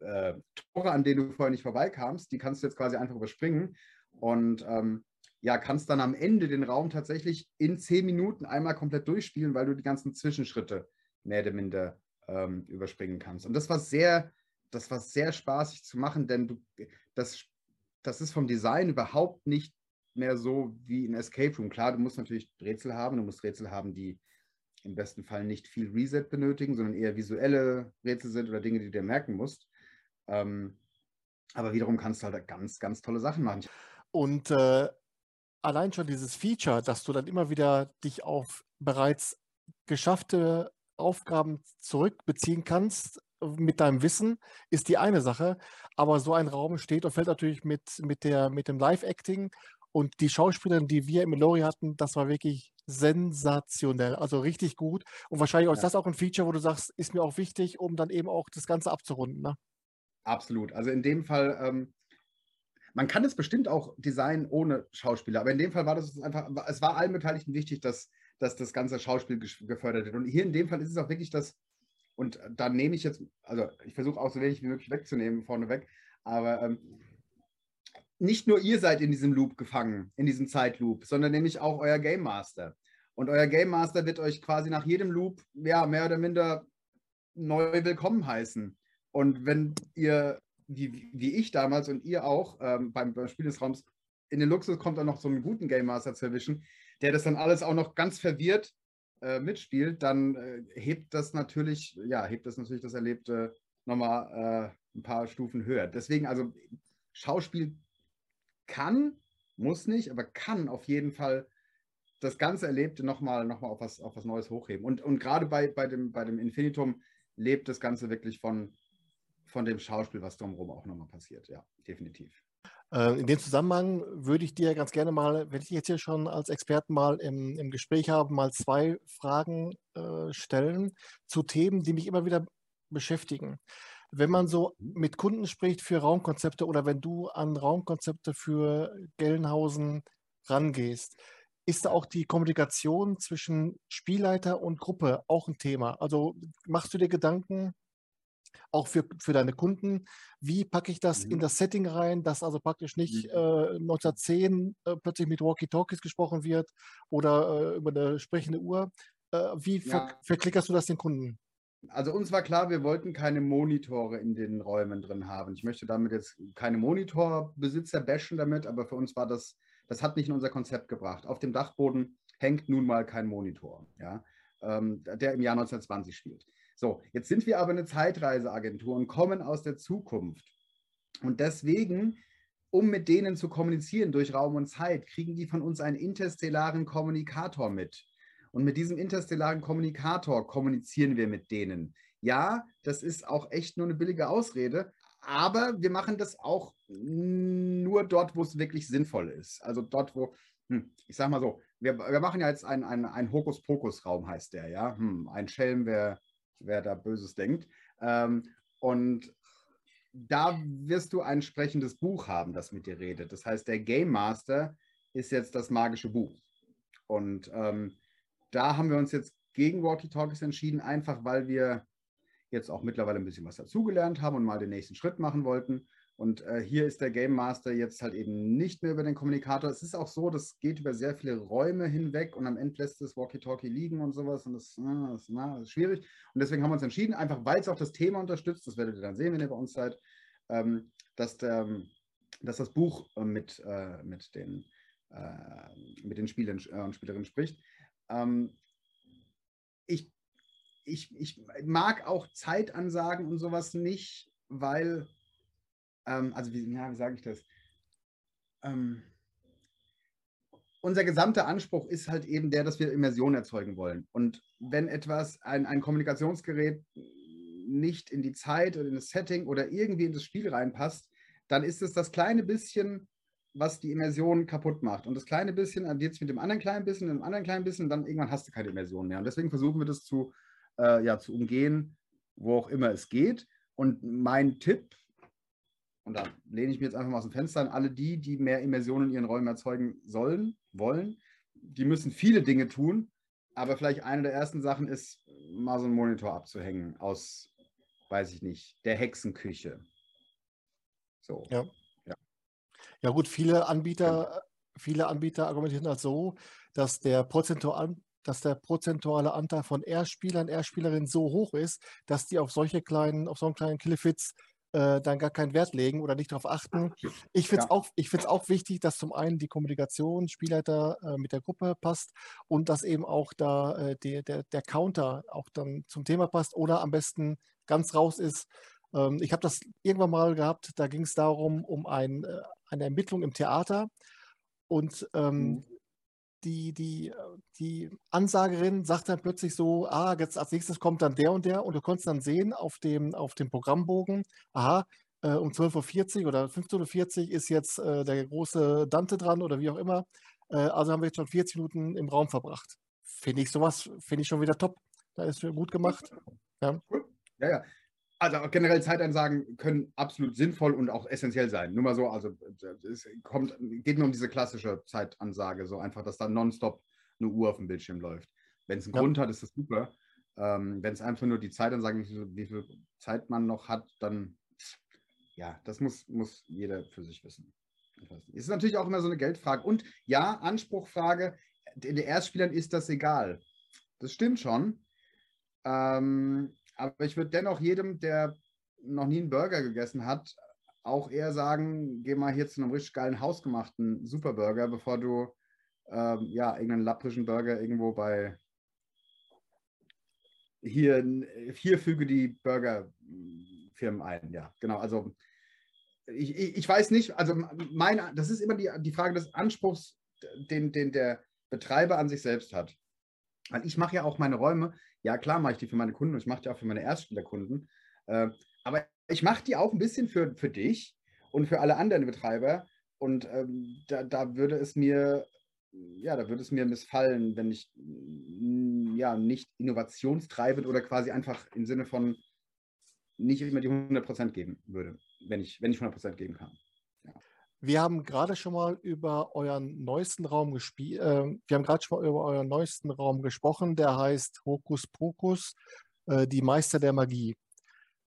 äh, Tore, an denen du vorher nicht vorbeikamst, die kannst du jetzt quasi einfach überspringen und ähm, ja, kannst dann am Ende den Raum tatsächlich in zehn Minuten einmal komplett durchspielen, weil du die ganzen Zwischenschritte mehr oder minder ähm, überspringen kannst. Und das war sehr, das war sehr spaßig zu machen, denn du, das, das ist vom Design überhaupt nicht mehr so wie ein Escape Room. Klar, du musst natürlich Rätsel haben, du musst Rätsel haben, die im besten Fall nicht viel Reset benötigen, sondern eher visuelle Rätsel sind oder Dinge, die du dir merken musst. Ähm, aber wiederum kannst du halt ganz, ganz tolle Sachen machen. Und äh, allein schon dieses Feature, dass du dann immer wieder dich auf bereits geschaffte Aufgaben zurückbeziehen kannst mit deinem Wissen, ist die eine Sache. Aber so ein Raum steht und fällt natürlich mit, mit, der, mit dem Live-Acting und die Schauspielerin, die wir im Lori hatten, das war wirklich sensationell, also richtig gut. Und wahrscheinlich ist Ja. das auch ein Feature, wo du sagst, ist mir auch wichtig, um dann eben auch das Ganze abzurunden. Ne? Absolut. Also in dem Fall, ähm, man kann es bestimmt auch designen ohne Schauspieler, aber in dem Fall war das einfach, es war allen Beteiligten wichtig, dass, dass das ganze Schauspiel gefördert wird. Und hier in dem Fall ist es auch wirklich das, und da nehme ich jetzt, also ich versuche auch so wenig wie möglich wegzunehmen vorneweg, aber ähm, nicht nur ihr seid in diesem Loop gefangen, in diesem Zeitloop, sondern nämlich auch euer Game Master. Und euer Game Master wird euch quasi nach jedem Loop, ja, mehr oder minder neu willkommen heißen. Und wenn ihr, wie, wie ich damals und ihr auch ähm, beim, beim Spiel des Raums, in den Luxus kommt, dann noch so einen guten Game Master zu erwischen, der das dann alles auch noch ganz verwirrt äh, mitspielt, dann äh, hebt das natürlich, ja, hebt das natürlich das Erlebte nochmal äh, ein paar Stufen höher. Deswegen, also Schauspiel kann, muss nicht, aber kann auf jeden Fall das ganze Erlebte nochmal noch mal auf, was, auf was Neues hochheben. Und, und gerade bei, bei, dem, bei dem Infinitum lebt das Ganze wirklich von, von dem Schauspiel, was drumherum auch nochmal passiert. Ja, definitiv. Äh, in dem Zusammenhang würde ich dir ganz gerne mal, wenn ich jetzt hier schon als Experten mal im, im Gespräch habe, mal zwei Fragen äh, stellen zu Themen, die mich immer wieder beschäftigen. Wenn man so mhm. mit Kunden spricht für Raumkonzepte oder wenn du an Raumkonzepte für Gelnhausen rangehst, ist da auch die Kommunikation zwischen Spielleiter und Gruppe auch ein Thema? Also machst du dir Gedanken, auch für, für deine Kunden, wie packe ich das mhm. in das Setting rein, dass also praktisch nicht mhm. äh, 1910 äh, plötzlich mit Walkie-Talkies gesprochen wird oder äh, über eine sprechende Uhr. Äh, wie ja. ver verklickerst du das den Kunden? Also uns war klar, wir wollten keine Monitore in den Räumen drin haben. Ich möchte damit jetzt keine Monitorbesitzer bashen damit, aber für uns war das, das hat nicht in unser Konzept gebracht. Auf dem Dachboden hängt nun mal kein Monitor, ja, ähm, der im Jahr 1920 spielt. So, jetzt sind wir aber eine Zeitreiseagentur und kommen aus der Zukunft. Und deswegen, um mit denen zu kommunizieren durch Raum und Zeit, kriegen die von uns einen interstellaren Kommunikator mit. Und mit diesem interstellaren Kommunikator kommunizieren wir mit denen. Ja, das ist auch echt nur eine billige Ausrede, aber wir machen das auch nur dort, wo es wirklich sinnvoll ist. Also dort, wo, hm, ich sag mal so, wir, wir machen ja jetzt einen ein Hokuspokus-Raum, heißt der, ja. Hm, ein Schelm, wer, wer da Böses denkt. Ähm, und da wirst du ein sprechendes Buch haben, das mit dir redet. Das heißt, der Game Master ist jetzt das magische Buch. Und ähm, da haben wir uns jetzt gegen Walkie-Talkies entschieden, einfach weil wir jetzt auch mittlerweile ein bisschen was dazugelernt haben und mal den nächsten Schritt machen wollten. Und äh, hier ist der Game Master jetzt halt eben nicht mehr über den Kommunikator. Es ist auch so, das geht über sehr viele Räume hinweg und am Ende lässt das Walkie-Talkie liegen und sowas. Und das, na, das, na, das, ist schwierig. Und deswegen haben wir uns entschieden, einfach weil es auch das Thema unterstützt, das werdet ihr dann sehen, wenn ihr bei uns seid, ähm, dass, der, dass das Buch äh, mit, äh, mit, den, äh, den Spielern äh, und Spielerinnen spricht. Ähm, ich, ich, ich mag auch Zeitansagen und sowas nicht, weil, ähm, also wie, ja, wie sage ich das? Ähm, unser gesamter Anspruch ist halt eben der, dass wir Immersion erzeugen wollen. Und wenn etwas, ein, ein Kommunikationsgerät nicht in die Zeit oder in das Setting oder irgendwie in das Spiel reinpasst, dann ist es das kleine bisschen was die Immersion kaputt macht. Und das kleine bisschen addiert sich mit dem anderen kleinen bisschen, dem anderen kleinen bisschen, dann irgendwann hast du keine Immersion mehr. Und deswegen versuchen wir das zu, äh, ja, zu umgehen, wo auch immer es geht. Und mein Tipp, und da lehne ich mir jetzt einfach mal aus dem Fenster an, alle die, die mehr Immersion in ihren Räumen erzeugen sollen, wollen, die müssen viele Dinge tun, aber vielleicht eine der ersten Sachen ist, mal so einen Monitor abzuhängen aus, weiß ich nicht, der Hexenküche. So. Ja. Ja gut, viele Anbieter, viele Anbieter argumentieren halt so, dass der prozentual dass der prozentuale Anteil von R-Spielern, R-Spielerinnen so hoch ist, dass die auf solche kleinen, auf so einen kleinen Killefits äh, dann gar keinen Wert legen oder nicht darauf achten. Ich finde es ja. auch, auch wichtig, dass zum einen die Kommunikation Spielleiter äh, mit der Gruppe passt und dass eben auch da äh, die, der, der Counter auch dann zum Thema passt oder am besten ganz raus ist. Ähm, ich habe das irgendwann mal gehabt, da ging es darum, um ein, äh, eine Ermittlung im Theater und ähm, mhm. Die, die, die Ansagerin sagt dann plötzlich so, ah, jetzt als nächstes kommt dann der und der und du konntest dann sehen auf dem, auf dem Programmbogen, aha, äh, um 12.40 Uhr oder 15.40 Uhr ist jetzt äh, der große Dante dran oder wie auch immer. Äh, also haben wir jetzt schon 40 Minuten im Raum verbracht. Finde ich sowas, finde ich schon wieder top. Da ist gut gemacht. Ja. Ja, ja. Also generell Zeitansagen können absolut sinnvoll und auch essentiell sein. Nur mal so, also es kommt, geht nur um diese klassische Zeitansage, so einfach, dass da nonstop eine Uhr auf dem Bildschirm läuft. Wenn es einen ja. Grund hat, ist das super. Ähm, Wenn es einfach nur die Zeitansage, wie viel, wie viel Zeit man noch hat, dann ja, das muss, muss jeder für sich wissen. Es ist natürlich auch immer so eine Geldfrage. Und ja, Anspruchfrage, den Erstspielern ist das egal. Das stimmt schon. Ähm, aber ich würde dennoch jedem, der noch nie einen Burger gegessen hat, auch eher sagen, geh mal hier zu einem richtig geilen hausgemachten Superburger, bevor du ähm, ja irgendeinen lapprischen Burger irgendwo bei hier, hier füge die Burgerfirmen ein. Ja, genau. Also ich, ich, ich weiß nicht, also mein, das ist immer die, die Frage des Anspruchs, den, den der Betreiber an sich selbst hat. Weil ich mache ja auch meine Räume, ja klar mache ich die für meine Kunden und ich mache die auch für meine Erststellerkunden, äh, aber ich mache die auch ein bisschen für, für dich und für alle anderen Betreiber und ähm, da, da würde es mir ja, da würde es mir missfallen, wenn ich ja nicht innovationstreibend oder quasi einfach im Sinne von nicht immer die 100% geben würde, wenn ich, wenn ich 100% geben kann. Wir haben gerade schon mal über euren neuesten Raum gespielt. Äh, wir haben gerade schon mal über euren neuesten Raum gesprochen. Der heißt Hokus Pokus, äh, die Meister der Magie.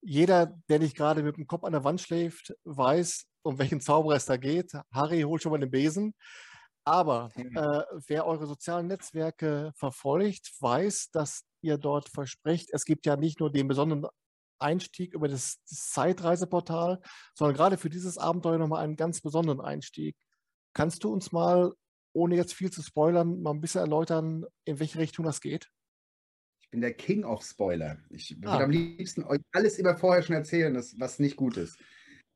Jeder, der nicht gerade mit dem Kopf an der Wand schläft, weiß, um welchen Zauberer es da geht. Harry holt schon mal den Besen. Aber äh, wer eure sozialen Netzwerke verfolgt, weiß, dass ihr dort versprecht, es gibt ja nicht nur den besonderen Einstieg über das, Zeitreiseportal, sondern gerade für dieses Abenteuer nochmal einen ganz besonderen Einstieg. Kannst du uns mal, ohne jetzt viel zu spoilern, mal ein bisschen erläutern, in welche Richtung das geht? Ich bin der King of Spoiler. Ich ah. würde am liebsten euch alles immer vorher schon erzählen, was nicht gut ist.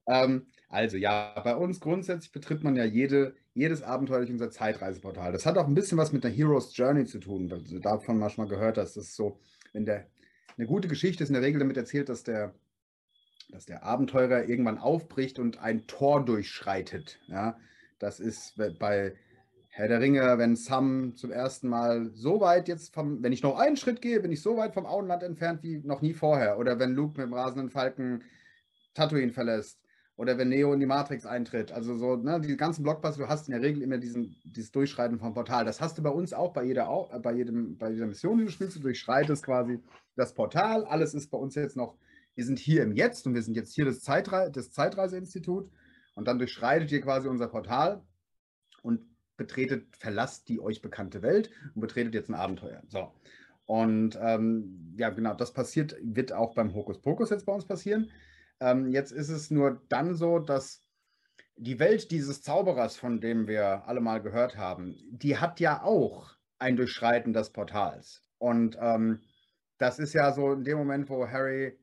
Ähm, also ja, bei uns grundsätzlich betritt man ja jede, jedes Abenteuer durch unser Zeitreiseportal. Das hat auch ein bisschen was mit der Hero's Journey zu tun, weil du davon manchmal gehört hast. Das ist so, wenn der, eine gute Geschichte ist in der Regel damit erzählt, dass der, dass der Abenteurer irgendwann aufbricht und ein Tor durchschreitet. Ja, das ist bei Herr der Ringe, wenn Sam zum ersten Mal so weit jetzt vom, wenn ich noch einen Schritt gehe, bin ich so weit vom Auenland entfernt wie noch nie vorher. Oder wenn Luke mit dem rasenden Falken Tatooine verlässt oder wenn Neo in die Matrix eintritt. Also so, ne, die ganzen Blockbuster, du hast in der Regel immer diesen, dieses Durchschreiten vom Portal. Das hast du bei uns auch bei jeder, äh, bei jedem, bei jeder Mission, die du spielst, du durchschreitest quasi das Portal. Alles ist bei uns jetzt noch, wir sind hier im Jetzt und wir sind jetzt hier das, Zeitre das Zeitreiseinstitut und dann durchschreitet ihr quasi unser Portal und betretet, verlasst die euch bekannte Welt und betretet jetzt ein Abenteuer. So. Und ähm, ja, genau, das passiert, wird auch beim Hokuspokus jetzt bei uns passieren. Ähm, jetzt ist es nur dann so, dass die Welt dieses Zauberers, von dem wir alle mal gehört haben, die hat ja auch ein Durchschreiten des Portals. Und ähm, das ist ja so in dem Moment, wo Harry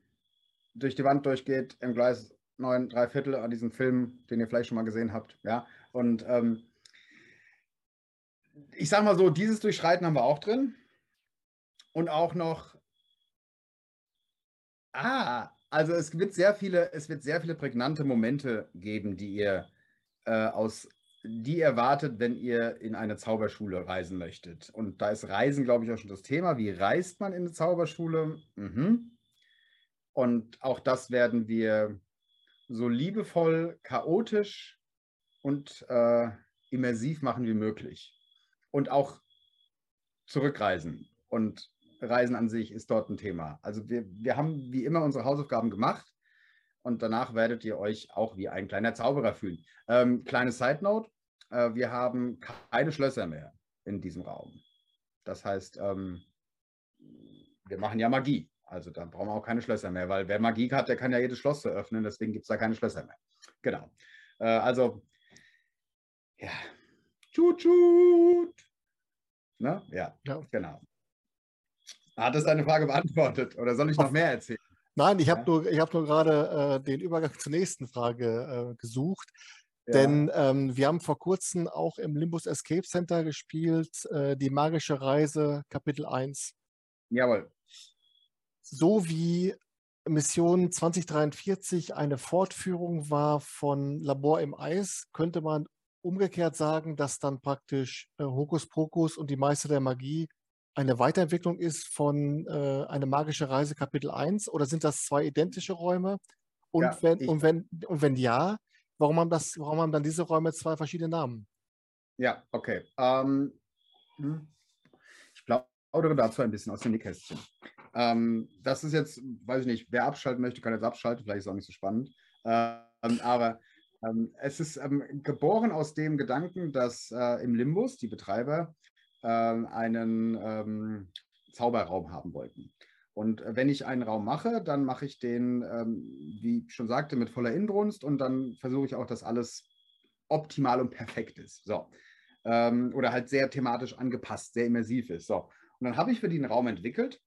durch die Wand durchgeht, im Gleis 9, 3 Viertel an diesem Film, den ihr vielleicht schon mal gesehen habt. Ja, und ähm, ich sag mal so, dieses Durchschreiten haben wir auch drin. Und auch noch, ah, also es wird sehr viele, es wird sehr viele prägnante Momente geben, die ihr äh, aus, die erwartet, wenn ihr in eine Zauberschule reisen möchtet. Und da ist Reisen, glaube ich, auch schon das Thema. Wie reist man in eine Zauberschule? Mhm. Und auch das werden wir so liebevoll, chaotisch und äh, immersiv machen wie möglich. Und auch zurückreisen und Reisen an sich ist dort ein Thema. Also wir, wir haben wie immer unsere Hausaufgaben gemacht und danach werdet ihr euch auch wie ein kleiner Zauberer fühlen. Ähm, kleine Side Note, äh, wir haben keine Schlösser mehr in diesem Raum. Das heißt, ähm, wir machen ja Magie. Also da brauchen wir auch keine Schlösser mehr, weil wer Magie hat, der kann ja jedes Schloss öffnen, deswegen gibt es da keine Schlösser mehr. Genau. Äh, also, ja. Tschut, tschut. Ne? Ja, ja, genau. Hat das deine Frage beantwortet oder soll ich noch mehr erzählen? Nein, ich habe ja? nur, hab nur gerade äh, den Übergang zur nächsten Frage äh, gesucht. Ja. Denn ähm, wir haben vor kurzem auch im Limbus Escape Center gespielt, äh, die magische Reise Kapitel 1. Jawohl. So wie Mission 2043 eine Fortführung war von Labor im Eis, könnte man umgekehrt sagen, dass dann praktisch äh, Hokus Pokus und die Meister der Magie eine Weiterentwicklung ist von äh, eine magische Reise Kapitel 1 oder sind das zwei identische Räume? Und, ja, wenn, und, wenn, und wenn ja, warum haben, das, warum haben dann diese Räume zwei verschiedene Namen? Ja, okay. Ähm, hm. ich plaudere dazu ein bisschen aus dem Nähkästchen. Ähm, das ist jetzt, weiß ich nicht, wer abschalten möchte, kann jetzt abschalten, vielleicht ist es auch nicht so spannend. Ähm, aber ähm, es ist ähm, geboren aus dem Gedanken, dass äh, im Limbus die Betreiber einen ähm, Zauberraum haben wollten. Und wenn ich einen Raum mache, dann mache ich den, ähm, wie ich schon sagte, mit voller Inbrunst und dann versuche ich auch, dass alles optimal und perfekt ist. So. Ähm, oder halt sehr thematisch angepasst, sehr immersiv ist. So. Und dann habe ich für einen Raum entwickelt,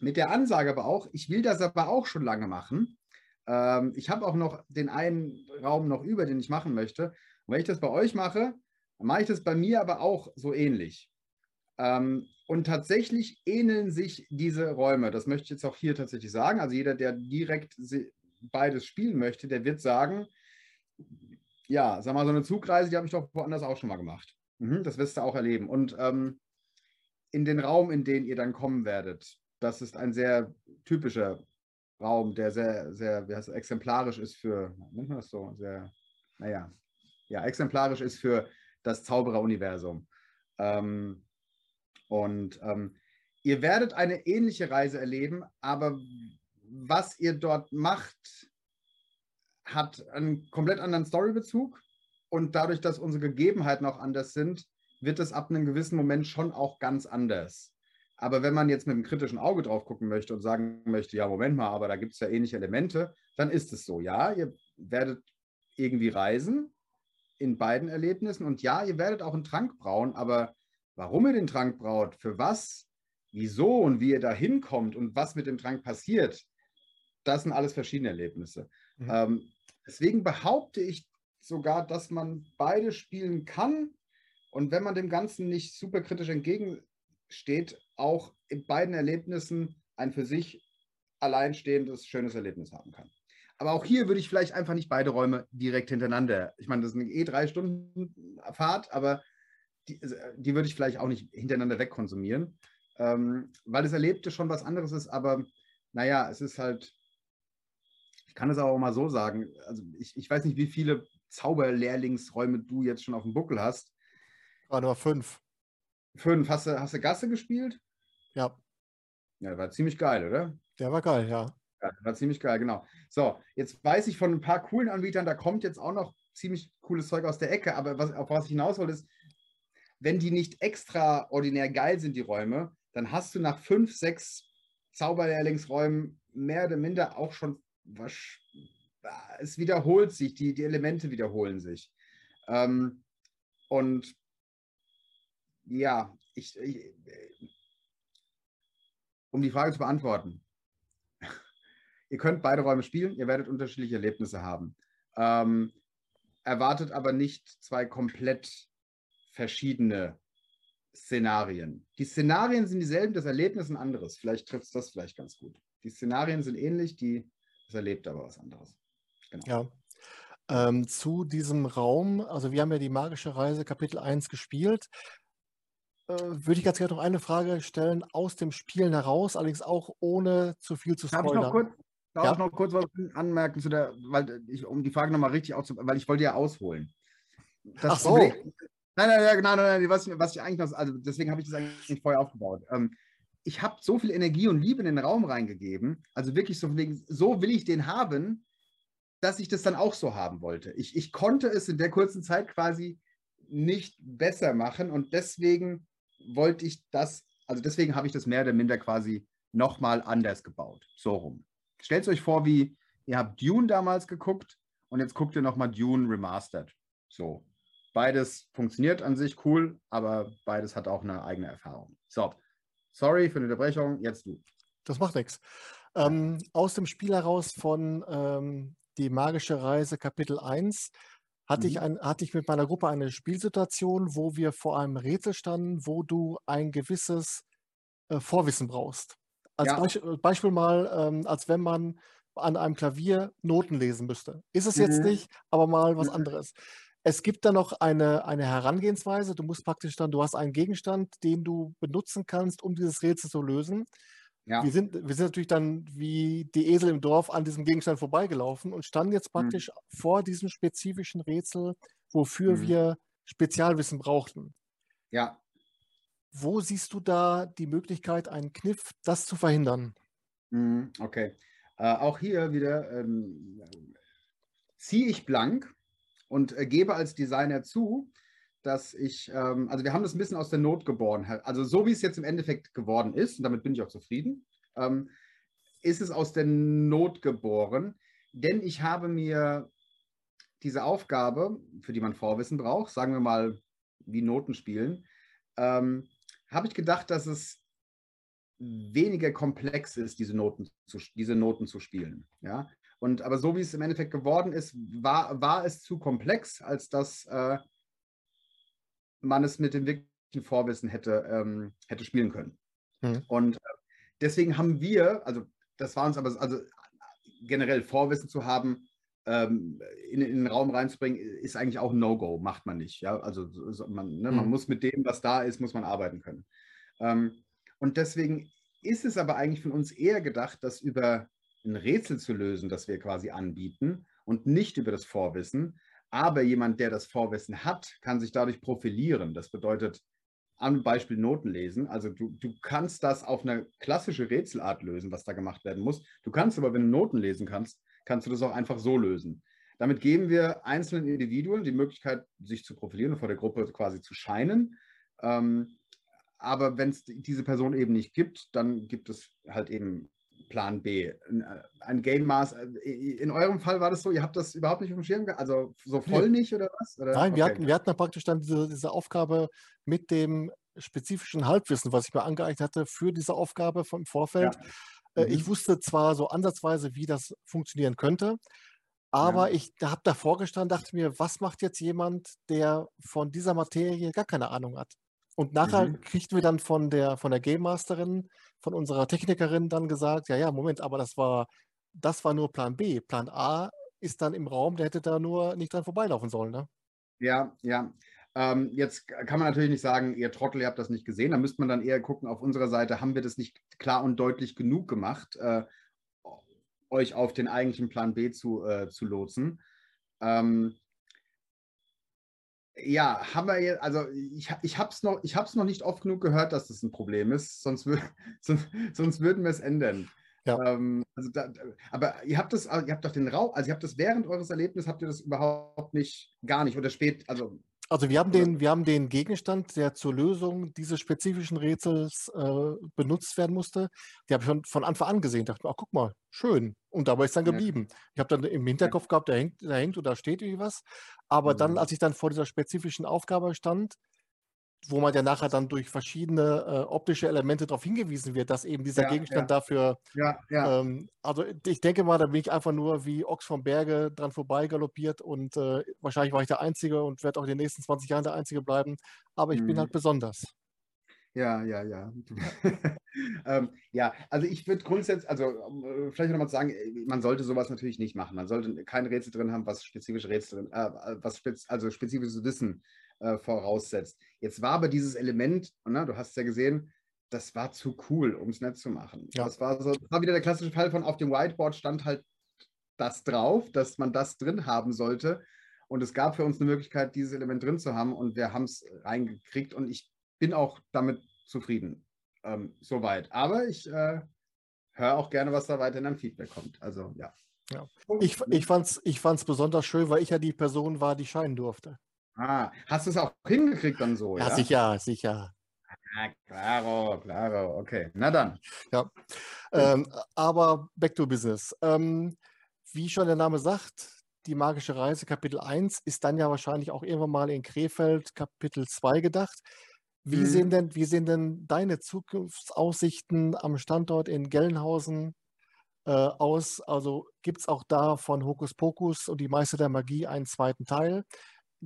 mit der Ansage aber auch, ich will das aber auch schon lange machen. Ähm, ich habe auch noch den einen Raum noch über, den ich machen möchte. Und wenn ich das bei euch mache, dann mache ich das bei mir aber auch so ähnlich. Ähm, und tatsächlich ähneln sich diese Räume. Das möchte ich jetzt auch hier tatsächlich sagen. Also jeder, der direkt beides spielen möchte, der wird sagen, ja, sag mal, so eine Zugreise, die habe ich doch woanders auch schon mal gemacht. Mhm, das wirst du auch erleben. Und ähm, in den Raum, in den ihr dann kommen werdet, das ist ein sehr typischer Raum, der sehr, sehr, wie heißt das, exemplarisch ist für, nennt man das so, sehr, naja, ja, exemplarisch ist für das Zaubereruniversum. Ähm, und ähm, ihr werdet eine ähnliche Reise erleben, aber was ihr dort macht, hat einen komplett anderen Storybezug. Und dadurch, dass unsere Gegebenheiten auch anders sind, wird es ab einem gewissen Moment schon auch ganz anders. Aber wenn man jetzt mit einem kritischen Auge drauf gucken möchte und sagen möchte, ja, Moment mal, aber da gibt es ja ähnliche Elemente, dann ist es so. Ja, ihr werdet irgendwie reisen in beiden Erlebnissen und ja, ihr werdet auch einen Trank brauen, aber warum ihr den Trank braut, für was, wieso und wie ihr da hinkommt und was mit dem Trank passiert, das sind alles verschiedene Erlebnisse. Mhm. Ähm, deswegen behaupte ich sogar, dass man beide spielen kann und wenn man dem Ganzen nicht super kritisch entgegensteht, auch in beiden Erlebnissen ein für sich alleinstehendes, schönes Erlebnis haben kann. Aber auch hier würde ich vielleicht einfach nicht beide Räume direkt hintereinander. Ich meine, das ist eine eh drei Stunden Fahrt, aber die, die würde ich vielleicht auch nicht hintereinander wegkonsumieren, ähm, weil das Erlebte schon was anderes ist. Aber naja, es ist halt, ich kann es auch mal so sagen. Also ich, ich weiß nicht, wie viele Zauberlehrlingsräume du jetzt schon auf dem Buckel hast. War nur fünf. Fünf. Hast du, hast du Gasse gespielt? Ja. Ja, war ziemlich geil, oder? Der war geil, ja. Ja, war ziemlich geil, genau. So, jetzt weiß ich von ein paar coolen Anbietern, da kommt jetzt auch noch ziemlich cooles Zeug aus der Ecke, aber was, auf was ich hinaus wollte, ist, wenn die nicht extraordinär geil sind, die Räume, dann hast du nach fünf, sechs Zauberlehrlingsräumen mehr oder minder auch schon was, es wiederholt sich, die, die Elemente wiederholen sich. Ähm, und ja, ich, ich, um die Frage zu beantworten, *laughs* ihr könnt beide Räume spielen, ihr werdet unterschiedliche Erlebnisse haben. Ähm, erwartet aber nicht zwei komplett verschiedene Szenarien. Die Szenarien sind dieselben, das Erlebnis ein anderes. Vielleicht trifft es das vielleicht ganz gut. Die Szenarien sind ähnlich, die, das erlebt aber was anderes. Genau. Ja. Ähm, zu diesem Raum, also wir haben ja die magische Reise Kapitel 1 gespielt äh, würde ich ganz gerne noch eine Frage stellen aus dem Spielen heraus, allerdings auch ohne zu viel zu spoilern. Darf ich noch kurz, darf ja? ich noch kurz was anmerken zu der, weil ich, um die Frage nochmal richtig auszubauen, weil ich wollte ja ausholen. Das Ach so. Problem, nein, nein, nein, nein, nein, was, was ich eigentlich noch, also deswegen habe ich das eigentlich vorher aufgebaut. Ähm, ich habe so viel Energie und Liebe in den Raum reingegeben, also wirklich so, so will ich den haben, dass ich das dann auch so haben wollte. Ich, ich konnte es in der kurzen Zeit quasi nicht besser machen und deswegen wollte ich das, also deswegen habe ich das mehr oder minder quasi nochmal anders gebaut. So rum. Stellt euch vor, wie ihr habt Dune damals geguckt und jetzt guckt ihr nochmal Dune Remastered. So. Beides funktioniert an sich cool, aber beides hat auch eine eigene Erfahrung. So. Sorry für die Unterbrechung, jetzt du. Das macht nichts. Ähm, aus dem Spiel heraus von ähm, Die magische Reise Kapitel 1 hatte, ich mhm. ein, hatte ich mit meiner Gruppe eine Spielsituation, wo wir vor einem Rätsel standen, wo du ein gewisses äh, Vorwissen brauchst. Als ja. Beisp äh, Beispiel mal, ähm, als wenn man an einem Klavier Noten lesen müsste. Ist es mhm. jetzt nicht, aber mal was mhm. anderes. Es gibt da noch eine, eine Herangehensweise. Du musst praktisch dann, du hast einen Gegenstand, den du benutzen kannst, um dieses Rätsel zu lösen. Ja. Wir, sind, wir sind natürlich dann wie die Esel im Dorf an diesem Gegenstand vorbeigelaufen und standen jetzt mhm. praktisch mhm. vor diesem spezifischen Rätsel, wofür mhm. wir Spezialwissen brauchten. Ja. Wo siehst du da die Möglichkeit, einen Kniff, das zu verhindern? Mhm, okay. Äh, auch hier wieder ähm, ziehe ich blank und äh, gebe als Designer zu, dass ich, ähm, also wir haben das ein bisschen aus der Not geboren. Also so wie es jetzt im Endeffekt geworden ist, und damit bin ich auch zufrieden, ähm, ist es aus der Not geboren. Denn ich habe mir diese Aufgabe, für die man Vorwissen braucht, sagen wir mal wie Noten spielen, ähm, habe ich gedacht, dass es weniger komplex ist, diese Noten zu, diese Noten zu spielen. Ja? Und aber so wie es im Endeffekt geworden ist, war, war es zu komplex, als dass äh, man es mit dem wirklichen Vorwissen hätte, ähm, hätte spielen können. Mhm. Und äh, deswegen haben wir, also das war uns aber, also generell Vorwissen zu haben, ähm, in, in, den Raum reinzubringen, ist eigentlich auch ein No-Go, macht man nicht. Ja? Also so, man, ne, mhm. man, muss mit dem, was da ist, muss man arbeiten können. Ähm, und deswegen ist es aber eigentlich von uns eher gedacht, das über ein Rätsel zu lösen, das wir quasi anbieten und nicht über das Vorwissen. Aber jemand, der das Vorwissen hat, kann sich dadurch profilieren. Das bedeutet, am Beispiel Noten lesen. Also du, du kannst das auf eine klassische Rätselart lösen, was da gemacht werden muss. Du kannst aber, wenn du Noten lesen kannst, kannst du das auch einfach so lösen. Damit geben wir einzelnen Individuen die Möglichkeit, sich zu profilieren und vor der Gruppe quasi zu scheinen. Ähm, aber wenn es diese Person eben nicht gibt, dann gibt es halt eben Plan B. Ein Game Master. In eurem Fall war das so, ihr habt das überhaupt nicht auf dem Schirm, also so voll nee. nicht oder was? Oder? Nein, wir, hatten, wir hatten praktisch dann diese, diese Aufgabe mit dem spezifischen Halbwissen, was ich mir angeeignet hatte für diese Aufgabe vom Vorfeld. Ja. Äh, mhm. Ich wusste zwar so ansatzweise, wie das funktionieren könnte, aber ja. ich habe davor gestanden, dachte mir, was macht jetzt jemand, der von dieser Materie gar keine Ahnung hat? Und nachher mhm. kriegten wir dann von der, von der Game Masterin, von unserer Technikerin dann gesagt, ja, ja, Moment, aber das war, das war nur Plan B. Plan A ist dann im Raum, der hätte da nur nicht dran vorbeilaufen sollen, ne? Ja, ja. Ähm, jetzt kann man natürlich nicht sagen, ihr Trottel, ihr habt das nicht gesehen. Da müsste man dann eher gucken, auf unserer Seite haben wir das nicht klar und deutlich genug gemacht, äh, euch auf den eigentlichen Plan B zu, äh, zu lotsen. Ähm, ja, haben wir jetzt, also ich, ich habe es noch, noch nicht oft genug gehört, dass das ein Problem ist, sonst, *laughs* sonst, sonst würden wir es ändern. Ja. Ähm, also da, aber ihr habt das, ihr habt doch den Raum, also ihr habt das während eures Erlebnisses, habt ihr das überhaupt nicht, gar nicht oder spät, also also wir haben, den, wir haben den Gegenstand, der zur Lösung dieses spezifischen Rätsels äh, benutzt werden musste, die habe ich schon von Anfang an gesehen. dachte mir, ach guck mal, schön. Und dabei ist dann geblieben. Ich habe dann im Hinterkopf gehabt, da hängt, da hängt oder steht irgendwie was. Aber mhm. dann, als ich dann vor dieser spezifischen Aufgabe stand, wo man ja nachher dann durch verschiedene äh, optische Elemente darauf hingewiesen wird, dass eben dieser ja, Gegenstand ja. dafür. Ja, ja. Ähm, also ich denke mal, da bin ich einfach nur wie Ochs vom Berge dran vorbei galoppiert und äh, wahrscheinlich war ich der Einzige und werde auch in den nächsten 20 Jahren der Einzige bleiben. Aber ich mhm. bin halt besonders. Ja, ja, ja. *laughs* ähm, ja, also ich würde grundsätzlich, also äh, vielleicht nochmal sagen, äh, man sollte sowas natürlich nicht machen. Man sollte kein Rätsel drin haben, was spezifische Rätsel, äh, äh, was spez also spezifisches Wissen äh, voraussetzt. Jetzt war aber dieses Element, ne, du hast es ja gesehen, das war zu cool, um es nett zu machen. Ja. Das, war so, das war wieder der klassische Fall von auf dem Whiteboard stand halt das drauf, dass man das drin haben sollte. Und es gab für uns eine Möglichkeit, dieses Element drin zu haben und wir haben es reingekriegt und ich bin auch damit zufrieden. Ähm, soweit. Aber ich äh, höre auch gerne, was da weiterhin an Feedback kommt. Also ja. ja. Ich, ich fand es ich fand's besonders schön, weil ich ja die Person war, die scheinen durfte. Ah, hast du es auch hingekriegt dann so? Ja, ja? sicher, sicher. Ah, klaro, klaro, okay. Na dann. Ja, ähm, aber back to business. Ähm, wie schon der Name sagt, die magische Reise Kapitel 1 ist dann ja wahrscheinlich auch irgendwann mal in Krefeld Kapitel 2 gedacht. Wie, mhm. sehen, denn, wie sehen denn deine Zukunftsaussichten am Standort in Gelnhausen äh, aus? Also gibt es auch da von Hokus Pokus und die Meister der Magie einen zweiten Teil?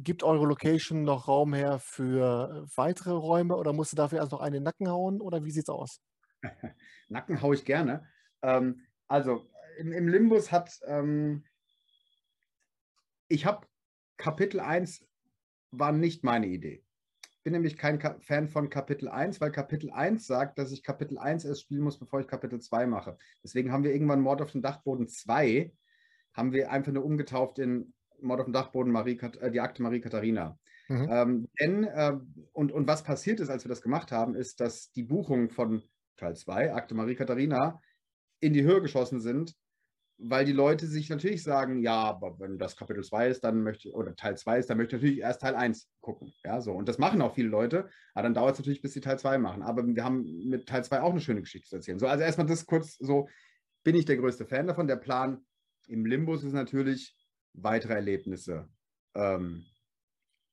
Gibt eure Location noch Raum her für weitere Räume oder musst du dafür erst noch einen Nacken hauen oder wie sieht's aus? *laughs* Nacken haue ich gerne. Ähm, also im, im, Limbus hat, ähm, ich habe Kapitel 1 war nicht meine Idee. Ich bin nämlich kein Ka Fan von Kapitel 1, weil Kapitel 1 sagt, dass ich Kapitel 1 erst spielen muss, bevor ich Kapitel 2 mache. Deswegen haben wir irgendwann Mord auf dem Dachboden 2, haben wir einfach nur umgetauft in Mord auf dem Dachboden, Marie, äh, die Akte Marie Katharina. Mhm. Ähm, denn, äh, und, und was passiert ist, als wir das gemacht haben, ist, dass die Buchungen von Teil 2, Akte Marie Katharina, in die Höhe geschossen sind, weil die Leute sich natürlich sagen, ja, aber wenn das Kapitel 2 ist, dann möchte oder Teil 2 ist, dann möchte ich natürlich erst Teil 1 gucken. Ja, so. Und das machen auch viele Leute, aber dann dauert es natürlich, bis sie Teil 2 machen. Aber wir haben mit Teil 2 auch eine schöne Geschichte zu erzählen. So, also erstmal das kurz so, bin ich der größte Fan davon. Der Plan im Limbus ist natürlich, weitere Erlebnisse ähm,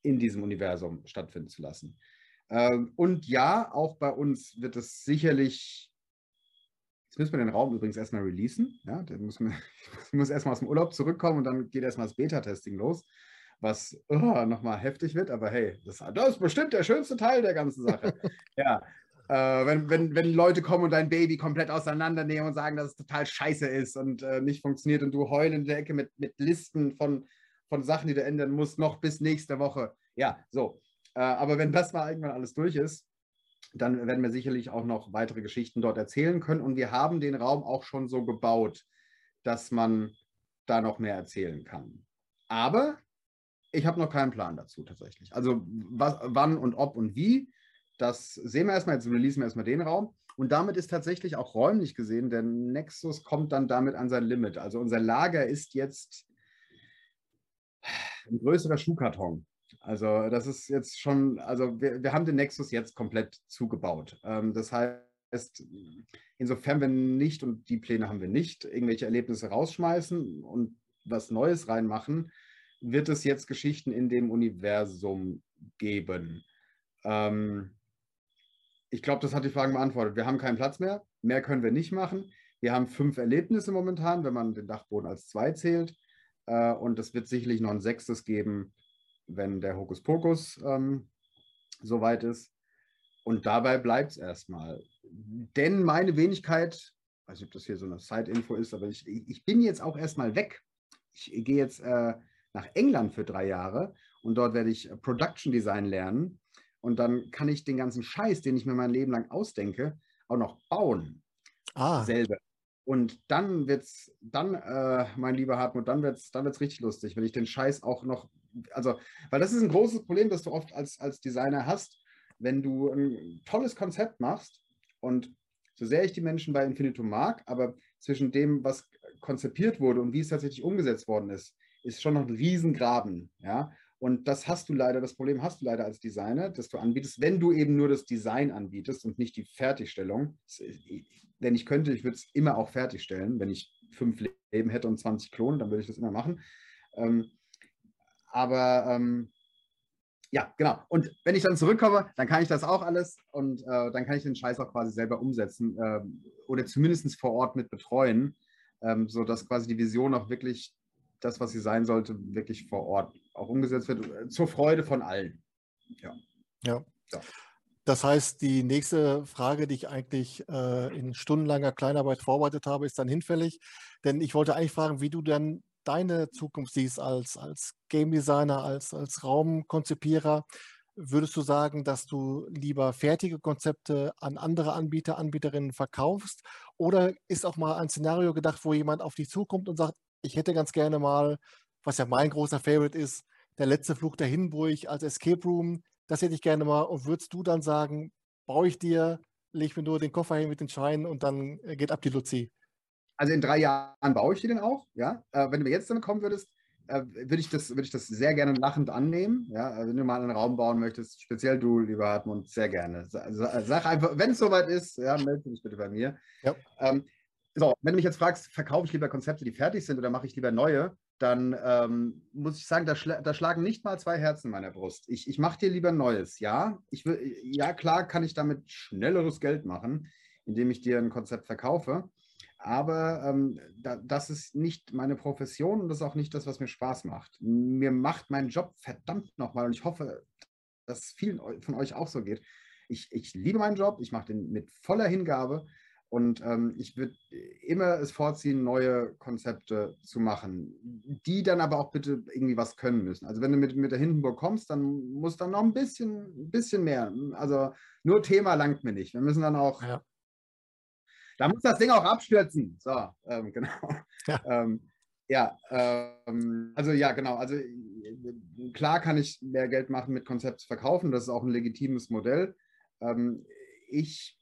in diesem Universum stattfinden zu lassen. Ähm, und ja, auch bei uns wird es sicherlich Jetzt müssen wir den Raum übrigens erstmal releasen. Ja, der muss, ich *laughs* muss erstmal aus dem Urlaub zurückkommen und dann geht erstmal das Beta-Testing los, was oh, nochmal heftig wird. Aber hey, das, das, ist bestimmt der schönste Teil der ganzen Sache. *laughs* ja, äh, wenn, wenn, wenn Leute kommen und dein Baby komplett auseinandernehmen und sagen, dass es total scheiße ist und äh, nicht funktioniert und du heulen in der Ecke mit, mit Listen von, von Sachen, die du ändern musst, noch bis nächste Woche. Ja, so. Äh, aber wenn das mal irgendwann alles durch ist, dann werden wir sicherlich auch noch weitere Geschichten dort erzählen können. Und wir haben den Raum auch schon so gebaut, dass man da noch mehr erzählen kann. Aber ich habe noch keinen Plan dazu tatsächlich. Also was, wann und ob und wie, das sehen wir erstmal. Jetzt releasen wir erstmal den Raum. Und damit ist tatsächlich auch räumlich gesehen, der Nexus kommt dann damit an sein Limit. Also unser Lager ist jetzt ein größerer Schuhkarton. Also das ist jetzt schon, also wir, wir haben den Nexus jetzt komplett zugebaut. Ähm, das heißt, insofern wir nicht, und die Pläne haben wir nicht, irgendwelche Erlebnisse rausschmeißen und was Neues reinmachen, wird es jetzt Geschichten in dem Universum geben. Ähm, ich glaube, das hat die Frage beantwortet. Wir haben keinen Platz mehr, mehr können wir nicht machen. Wir haben fünf Erlebnisse momentan, wenn man den Dachboden als zwei zählt. Äh, und es wird sicherlich noch ein sechstes geben, wenn der Hokuspokus ähm, soweit ist. Und dabei bleibt es erstmal. Denn meine Wenigkeit, ich weiß nicht, ob das hier so eine Side-Info ist, aber ich, ich bin jetzt auch erstmal weg. Ich gehe jetzt äh, nach England für drei Jahre und dort werde ich Production Design lernen. Und dann kann ich den ganzen Scheiß, den ich mir mein Leben lang ausdenke, auch noch bauen. Ah. Selber. Und dann wird's, dann, äh, mein lieber Hartmut, dann wird's, dann wird's richtig lustig, wenn ich den Scheiß auch noch also, weil das ist ein großes Problem, das du oft als, als Designer hast, wenn du ein tolles Konzept machst und so sehr ich die Menschen bei Infinitum mag, aber zwischen dem, was konzipiert wurde und wie es tatsächlich umgesetzt worden ist, ist schon noch ein Riesengraben, ja. Und das hast du leider, das Problem hast du leider als Designer, dass du anbietest, wenn du eben nur das Design anbietest und nicht die Fertigstellung. Wenn ich könnte, ich würde es immer auch fertigstellen. Wenn ich fünf Leben hätte und 20 Klonen, dann würde ich das immer machen. Ähm, aber ähm, ja, genau. Und wenn ich dann zurückkomme, dann kann ich das auch alles und äh, dann kann ich den Scheiß auch quasi selber umsetzen äh, oder zumindest vor Ort mit betreuen, ähm, sodass quasi die Vision auch wirklich das, was sie sein sollte, wirklich vor Ort auch umgesetzt wird, äh, zur Freude von allen. Ja. Ja. ja. Das heißt, die nächste Frage, die ich eigentlich äh, in stundenlanger Kleinarbeit vorbereitet habe, ist dann hinfällig. Denn ich wollte eigentlich fragen, wie du dann deine Zukunft siehst als, als Game Designer, als, als Raumkonzipierer. Würdest du sagen, dass du lieber fertige Konzepte an andere Anbieter, Anbieterinnen verkaufst? Oder ist auch mal ein Szenario gedacht, wo jemand auf dich zukommt und sagt, ich hätte ganz gerne mal, was ja mein großer Favorite ist, der letzte Flug der Hinburg als Escape Room, das hätte ich gerne mal. Und würdest du dann sagen, brauche ich dir, leg mir nur den Koffer hin mit den Scheinen und dann äh, geht ab die Luzi? Also in drei Jahren baue ich die denn auch, ja. Äh, wenn du mir jetzt damit kommen würdest, äh, würde ich, das, würd ich das sehr gerne lachend annehmen. Ja? Also wenn du mal einen Raum bauen möchtest, speziell du, lieber Hartmut, sehr gerne. Sag einfach, wenn es soweit ist, ja, melde dich bitte bei mir. Ja. Ähm, so, wenn du mich jetzt fragst, verkaufe ich lieber Konzepte, die fertig sind oder mache ich lieber neue, dann ähm, muss ich sagen, da, schla da, schlagen nicht mal zwei Herzen in meiner Brust. Ich, ich mache dir lieber Neues, ja. Ich will, ja, klar kann ich damit schnelleres Geld machen, indem ich dir ein Konzept verkaufe. Aber ähm, da, das ist nicht meine Profession und das ist auch nicht das, was mir Spaß macht. Mir macht mein Job verdammt nochmal und ich hoffe, dass vielen von euch auch so geht. Ich, ich liebe meinen Job, ich mache den mit voller Hingabe und ähm, ich würde immer es vorziehen, neue Konzepte zu machen, die dann aber auch bitte irgendwie was können müssen. Also wenn du mit, mit der Hindenburg kommst, dann muss dann noch ein bisschen, ein bisschen mehr. Also nur Thema langt mir nicht. Wir müssen dann auch ja. Da muss das Ding auch abstürzen. So, ähm, *laughs* genau. Ja, ähm, ja ähm, also ja, genau. Also klar kann ich mehr Geld machen mit Konzept verkaufen. Das ist auch ein legitimes Modell. Ähm, ich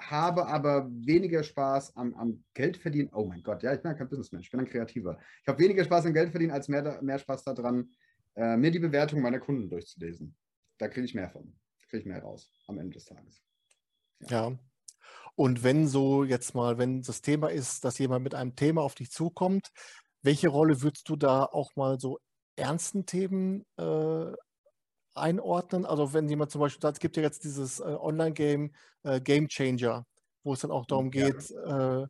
habe aber weniger Spaß am, am Geld verdienen. Oh mein Gott, ja, ich bin ja kein Businessmensch, ich bin ein Kreativer. Ich habe weniger Spaß am Geld verdienen, als mehr, mehr Spaß daran, äh, mir die Bewertung meiner Kunden durchzulesen. Da kriege ich mehr von. Kriege ich mehr raus am Ende des Tages. Ja. ja. Und wenn so jetzt mal, wenn das Thema ist, dass jemand mit einem Thema auf dich zukommt, welche Rolle würdest du da auch mal so ernsten Themen äh, einordnen? Also wenn jemand zum Beispiel sagt, es gibt ja jetzt dieses äh, Online-Game äh, Game Changer. wo es dann auch darum geht, äh,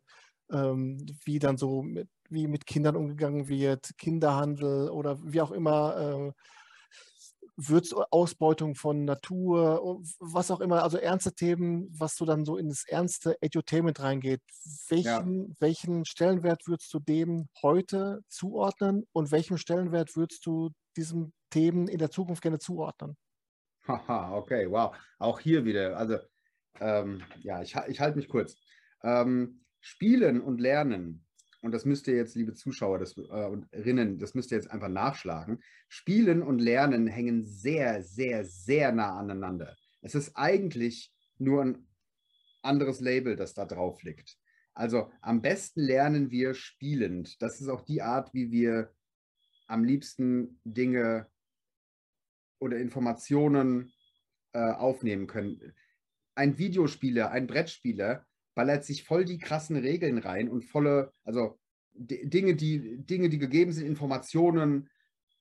ähm, wie dann so mit, wie mit Kindern umgegangen wird, Kinderhandel oder wie auch immer, äh, Ausbeutung von Natur, was auch immer, also ernste Themen, was du dann so in das ernste Edutainment reingeht. Welchen, ja. welchen Stellenwert würdest du dem heute zuordnen und welchen Stellenwert würdest du diesen Themen in der Zukunft gerne zuordnen? Haha, okay, wow. Auch hier wieder, also ähm, ja, ich, ich halte mich kurz. Ähm, Spielen und Lernen, und das müsst ihr jetzt, liebe Zuschauer das, äh, und Rinnen, das müsst ihr jetzt einfach nachschlagen. Spielen und Lernen hängen sehr, sehr, sehr nah aneinander. Es ist eigentlich nur ein anderes Label, das da drauf liegt. Also am besten lernen wir spielend. Das ist auch die Art, wie wir am liebsten Dinge oder Informationen äh, aufnehmen können. Ein Videospieler, ein Brettspieler ballert sich voll die krassen Regeln rein und volle, also Dinge, die, Dinge, die gegeben sind, Informationen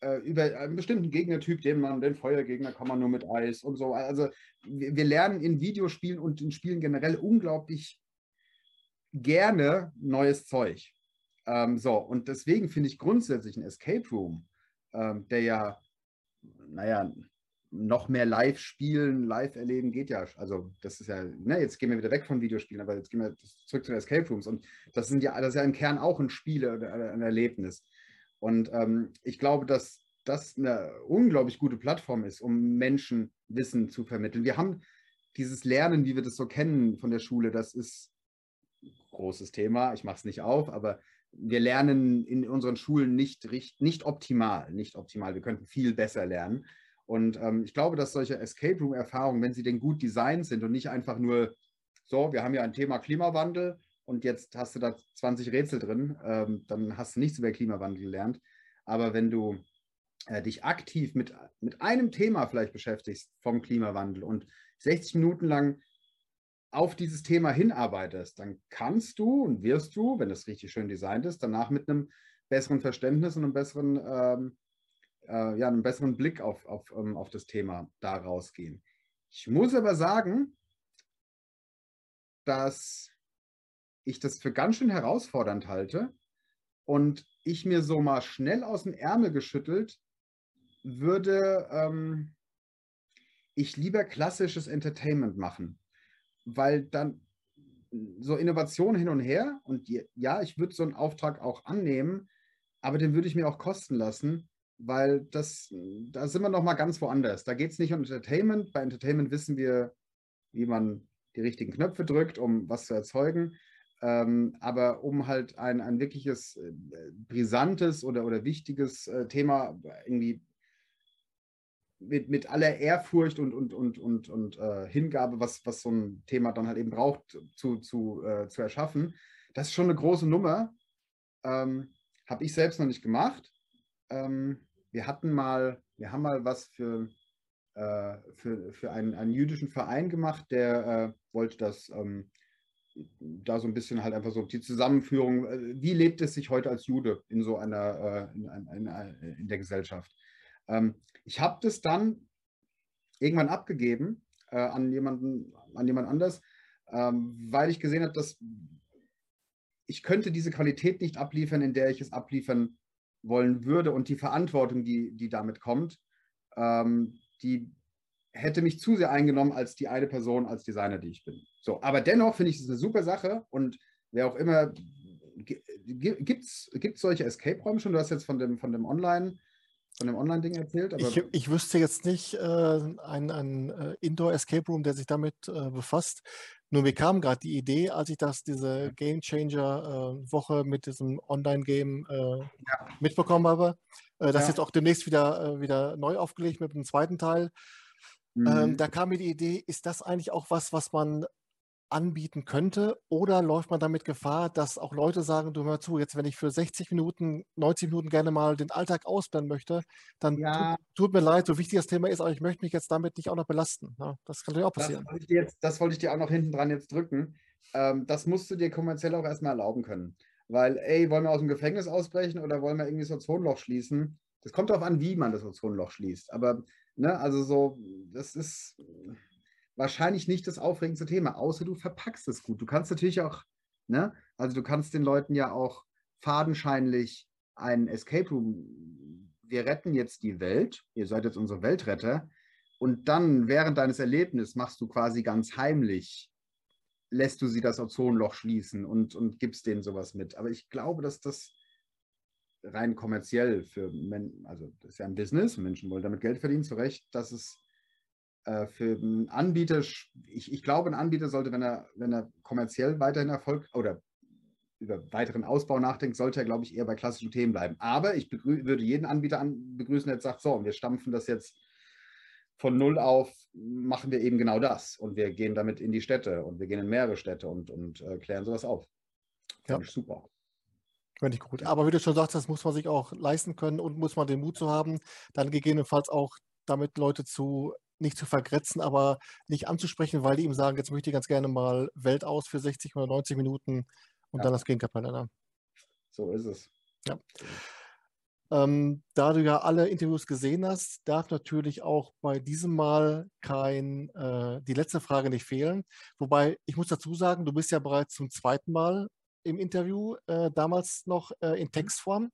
äh, über einen bestimmten Gegnertyp, den man, den Feuergegner kann man nur mit Eis und so. Also wir, wir lernen in Videospielen und in Spielen generell unglaublich gerne neues Zeug. Ähm, so, und deswegen finde ich grundsätzlich ein Escape Room, ähm, der ja, naja, noch mehr live spielen, live erleben geht ja. Also das ist ja, ne, jetzt gehen wir wieder weg von Videospielen, aber jetzt gehen wir zurück zu den Escape Rooms und das sind ja, das ist ja im Kern auch ein Spiel oder ein Erlebnis. Und ähm, ich glaube, dass das eine unglaublich gute Plattform ist, um Menschen Wissen zu vermitteln. Wir haben dieses Lernen, wie wir das so kennen von der Schule, das ist ein großes Thema. Ich mache es nicht auf, aber wir lernen in unseren Schulen nicht, nicht optimal, nicht optimal. Wir könnten viel besser lernen. Und ähm, ich glaube, dass solche Escape Room-Erfahrungen, wenn sie denn gut designt sind und nicht einfach nur, so, wir haben ja ein Thema Klimawandel und jetzt hast du da 20 Rätsel drin, ähm, dann hast du nichts über Klimawandel gelernt. Aber wenn du äh, dich aktiv mit, mit einem Thema vielleicht beschäftigst vom Klimawandel und 60 Minuten lang auf dieses Thema hinarbeitest, dann kannst du und wirst du, wenn das richtig schön designt ist, danach mit einem besseren Verständnis und einem besseren ähm, äh, ja, einen besseren Blick auf, auf, ähm, auf das Thema da rausgehen. Ich muss aber sagen, dass ich das für ganz schön herausfordernd halte und ich mir so mal schnell aus dem Ärmel geschüttelt würde ähm, ich lieber klassisches Entertainment machen, weil dann so Innovation hin und her und ja, ich würde so einen Auftrag auch annehmen, aber den würde ich mir auch kosten lassen weil das, da sind wir noch mal ganz woanders. Da geht es nicht um Entertainment. Bei Entertainment wissen wir, wie man die richtigen Knöpfe drückt, um was zu erzeugen. Ähm, aber um halt ein, ein wirkliches äh, brisantes oder, oder wichtiges äh, Thema irgendwie mit, mit aller Ehrfurcht und, und, und, und, und äh, Hingabe, was, was so ein Thema dann halt eben braucht, zu, zu, äh, zu erschaffen, das ist schon eine große Nummer. Ähm, Habe ich selbst noch nicht gemacht. Ähm, wir hatten mal, wir haben mal was für, äh, für, für einen, einen jüdischen Verein gemacht, der äh, wollte das ähm, da so ein bisschen halt einfach so die Zusammenführung, äh, wie lebt es sich heute als Jude in so einer, äh, in, in, in, in, der Gesellschaft. Ähm, ich habe das dann irgendwann abgegeben äh, an jemanden, an jemand anders, ähm, weil ich gesehen habe, dass ich könnte diese Qualität nicht abliefern, in der ich es abliefern wollen würde und die Verantwortung, die, die damit kommt, ähm, die hätte mich zu sehr eingenommen als die eine Person, als Designer, die ich bin. So, aber dennoch finde ich es eine super Sache und wer auch immer, gibt es solche Escape-Räume schon? Du hast jetzt von dem, von dem Online- von dem Online-Ding erzählt. ich, ich wüsste jetzt nicht äh, ein, ein äh, Indoor-Escape Room, der sich damit äh, befasst. Nur mir kam gerade die Idee, als ich das, diese Game Changer-Woche äh, mit diesem Online-Game äh, ja. mitbekommen habe, äh, das ja. jetzt auch demnächst wieder, äh, wieder neu aufgelegt mit dem zweiten Teil. Mhm. Ähm, da kam mir die Idee, ist das eigentlich auch was, was man anbieten könnte? Oder läuft man damit Gefahr, dass auch Leute sagen, du hör zu, jetzt wenn ich für 60 Minuten, 90 Minuten gerne mal den Alltag ausblenden möchte, dann ja. tut, tut, mir leid, so wichtig das Thema ist, aber ich möchte mich jetzt damit nicht auch noch belasten. Ja, das kann natürlich auch passieren. Das wollte ich dir, jetzt, das wollte ich dir auch noch hinten dran jetzt drücken. Ähm, das musst du dir kommerziell auch erstmal erlauben können. Weil, ey, wollen wir aus dem Gefängnis ausbrechen oder wollen wir irgendwie so ein Ozonloch schließen? Das kommt darauf an, wie man das Ozonloch schließt. Aber, ne, also so, das ist wahrscheinlich nicht das aufregendste Thema, außer du verpackst es gut. Du kannst natürlich auch, ne, also du kannst den Leuten ja auch fadenscheinlich einen Escape Room, wir retten jetzt die Welt, ihr seid jetzt unsere Weltretter, und dann während deines Erlebnisses machst du quasi ganz heimlich, lässt du sie das Ozonloch schließen und, und gibst denen sowas mit. Aber ich glaube, dass das rein kommerziell für Menschen, also das ist ja ein Business, Menschen wollen damit Geld verdienen, zu Recht, dass es für einen Anbieter, ich, ich glaube, ein Anbieter sollte, wenn er, wenn er kommerziell weiterhin Erfolg oder über weiteren Ausbau nachdenkt, sollte er, glaube ich, eher bei klassischen Themen bleiben. Aber ich würde jeden Anbieter an begrüßen, der jetzt sagt, so, wir stampfen das jetzt von null auf, machen wir eben genau das. Und wir gehen damit in die Städte und wir gehen in mehrere Städte und, und äh, klären sowas auf. Finde ja. ich super. Finde ich gut. Aber wie du schon sagst, das muss man sich auch leisten können und muss man den Mut zu haben, dann gegebenenfalls auch damit Leute zu nicht zu vergrätzen, aber nicht anzusprechen, weil die ihm sagen, jetzt möchte ich ganz gerne mal Welt aus für 60 oder 90 Minuten und ja. dann das Gegenteil ändern. So ist es. Ja. Ähm, da du ja alle Interviews gesehen hast, darf natürlich auch bei diesem Mal kein, äh, die letzte Frage nicht fehlen. Wobei, ich muss dazu sagen, du bist ja bereits zum zweiten Mal im Interview, äh, damals noch äh, in mhm. Textform.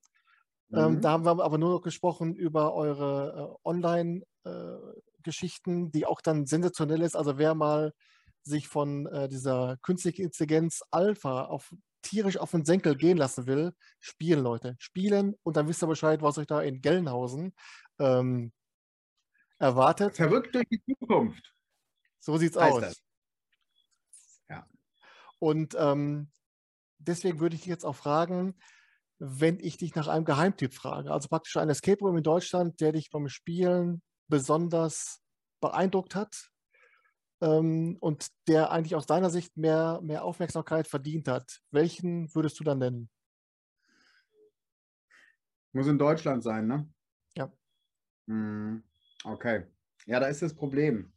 Ähm, mhm. da haben wir aber nur noch gesprochen über eure äh, Online-Geschichten, äh, die auch dann sensationell ist. Also wer mal sich von äh, dieser künstlichen Intelligenz Alpha auf tierisch auf den Senkel gehen lassen will, spielen, Leute. Spielen und dann wisst ihr Bescheid, was euch da in Gelnhausen ähm, erwartet. Verrückt durch die Zukunft. So sieht's heißt aus. Das. Ja. Und ähm, deswegen würde ich dich jetzt auch fragen, wenn ich dich nach einem Geheimtipp frage, also praktisch ein Escape Room in Deutschland, der dich beim Spielen besonders beeindruckt hat, ähm, und der eigentlich aus deiner Sicht mehr, mehr Aufmerksamkeit verdient hat, welchen würdest du dann nennen? Muss in Deutschland sein, ne? Ja. Hm, okay. Ja, da ist das Problem.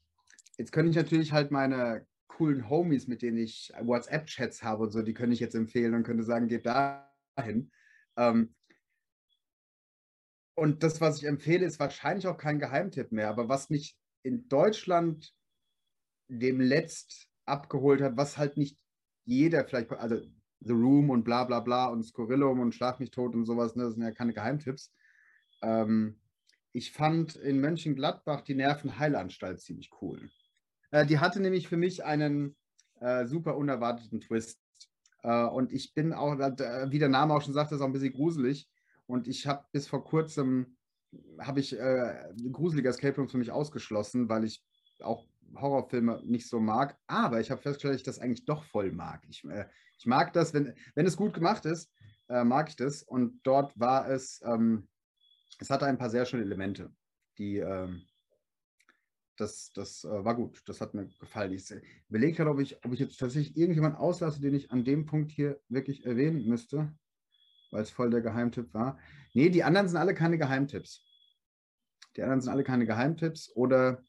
Jetzt könnte ich natürlich halt meine coolen Homies, mit denen ich WhatsApp-Chats habe und so, die könnte ich jetzt empfehlen und könnte sagen, geht dahin. Ähm, und das, was ich empfehle, ist wahrscheinlich auch kein Geheimtipp mehr. Aber was mich in Deutschland dem Letzt abgeholt hat, was halt nicht jeder vielleicht, also The Room und bla bla bla und Scorillum und Schlag mich tot und sowas, ne, das sind ja keine Geheimtipps. Ähm, ich fand in Mönchengladbach die Nervenheilanstalt ziemlich cool. Äh, die hatte nämlich für mich einen äh, super unerwarteten Twist. Äh, und ich bin auch, äh, wie der Name auch schon sagt, das ist auch ein bisschen gruselig. Und ich habe bis vor kurzem, habe ich äh, gruselige Escape Rooms für mich ausgeschlossen, weil ich auch Horrorfilme nicht so mag, aber ich habe festgestellt, dass ich das eigentlich doch voll mag. Ich, äh, ich mag das, wenn, wenn es gut gemacht ist, äh, mag ich das. Und dort war es, ähm, es hatte ein paar sehr schöne Elemente, die, ähm, das, das äh, war gut, das hat mir gefallen. Ich überlege gerade, ob ich, ob ich jetzt tatsächlich irgendjemanden auslasse, den ich an dem Punkt hier wirklich erwähnen müsste, weil es voll der Geheimtipp war. Nee, die anderen sind alle keine Geheimtipps. Die anderen sind alle keine Geheimtipps oder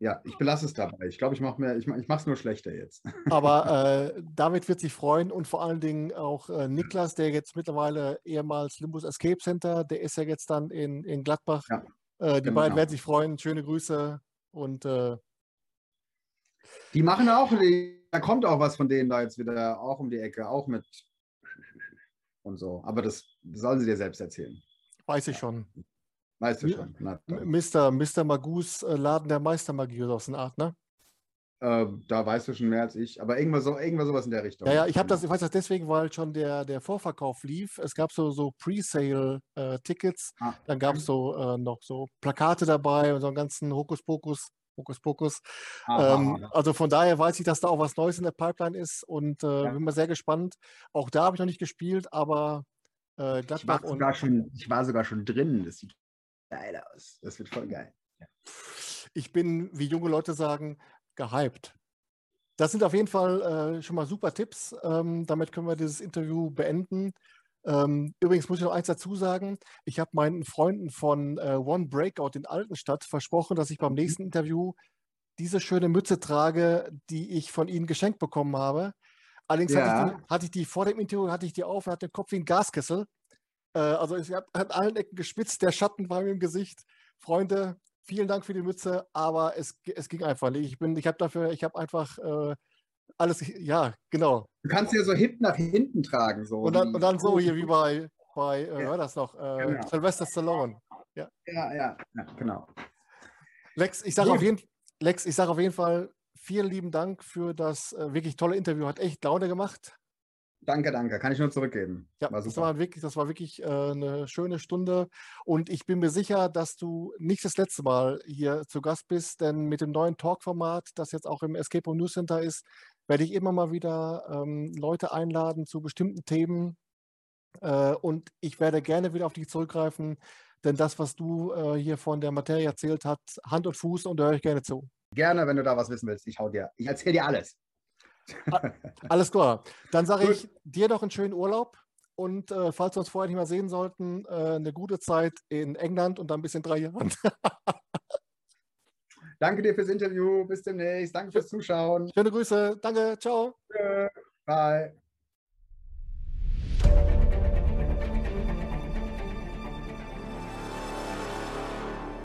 ja, ich belasse es dabei. Ich glaube, ich mache ich, ich es nur schlechter jetzt. *laughs* Aber äh, David wird sich freuen und vor allen Dingen auch äh, Niklas, der jetzt mittlerweile ehemals Limbus Escape Center, der ist ja jetzt dann in, in Gladbach. Ja, äh, die genau. beiden werden sich freuen. Schöne Grüße und äh, die machen auch, die, da kommt auch was von denen da jetzt wieder auch um die Ecke, auch mit und so. Aber das sollen sie dir selbst erzählen. Weiß ich schon. Weißt du schon. Na, Mr. Mr. Magus Laden der Meistermagie oder so eine Art, ne? Äh, da weißt du schon mehr als ich, aber irgendwas, so, irgendwas sowas in der Richtung. Ja, ja, ich, das, ich weiß das deswegen, weil schon der, der Vorverkauf lief. Es gab so, so Pre-Sale-Tickets, äh, ah. dann gab es so äh, noch so Plakate dabei und so einen ganzen Hokuspokus. Hokuspokus. Ähm, also von daher weiß ich, dass da auch was Neues in der Pipeline ist und äh, ja. bin mal sehr gespannt. Auch da habe ich noch nicht gespielt, aber äh, ich war, sogar schon, ich war sogar schon drin. Das sieht geil aus. Das wird voll geil. Ja. Ich bin, wie junge Leute sagen, gehypt. Das sind auf jeden Fall äh, schon mal super Tipps. Ähm, damit können wir dieses Interview beenden. Ähm, übrigens muss ich noch eins dazu sagen. Ich habe meinen Freunden von äh, One Breakout in Altenstadt versprochen, dass ich beim mhm. nächsten Interview diese schöne Mütze trage, die ich von ihnen geschenkt bekommen habe. Allerdings ja. hatte, ich die, hatte, ich die, vor dem Interview hatte ich die auf und hatte den Kopf wie ein Gaskessel. Äh, also ich habe an allen Ecken gespitzt, der Schatten war mir im Gesicht. Freunde, vielen Dank für die Mütze, aber es, es ging einfach nicht. Ich bin, ich habe dafür, ich habe einfach äh, alles, ja, genau. Du kannst ja so hip nach hinten tragen. So und, dann, und dann so hier wie bei, bei äh, ja. das noch, äh, genau. Sylvester Stallone. Ja, ja, ja, ja genau. Lex, ich sage auf, jeden, sag auf jeden Fall vielen lieben Dank für das äh, wirklich tolle Interview. Hat echt Laune gemacht. Danke, danke. Kann ich nur zurückgeben. Ja, war das, war wirklich, das war wirklich äh, eine schöne Stunde. Und ich bin mir sicher, dass du nicht das letzte Mal hier zu Gast bist, denn mit dem neuen Talk-Format, das jetzt auch im Escape Room News Center ist, werde ich immer mal wieder ähm, Leute einladen zu bestimmten Themen. Äh, und ich werde gerne wieder auf dich zurückgreifen, denn das, was du äh, hier von der Materie erzählt hast, Hand und Fuß und da höre ich gerne zu. Gerne, wenn du da was wissen willst. Ich hau dir. Ich erzähle dir alles. Alles klar. Dann sage ich dir noch einen schönen Urlaub und äh, falls wir uns vorher nicht mehr sehen sollten, äh, eine gute Zeit in England und dann bis in drei Jahren. *laughs* Danke dir fürs Interview. Bis demnächst. Danke fürs Zuschauen. Schöne Grüße. Danke. Ciao. Bye.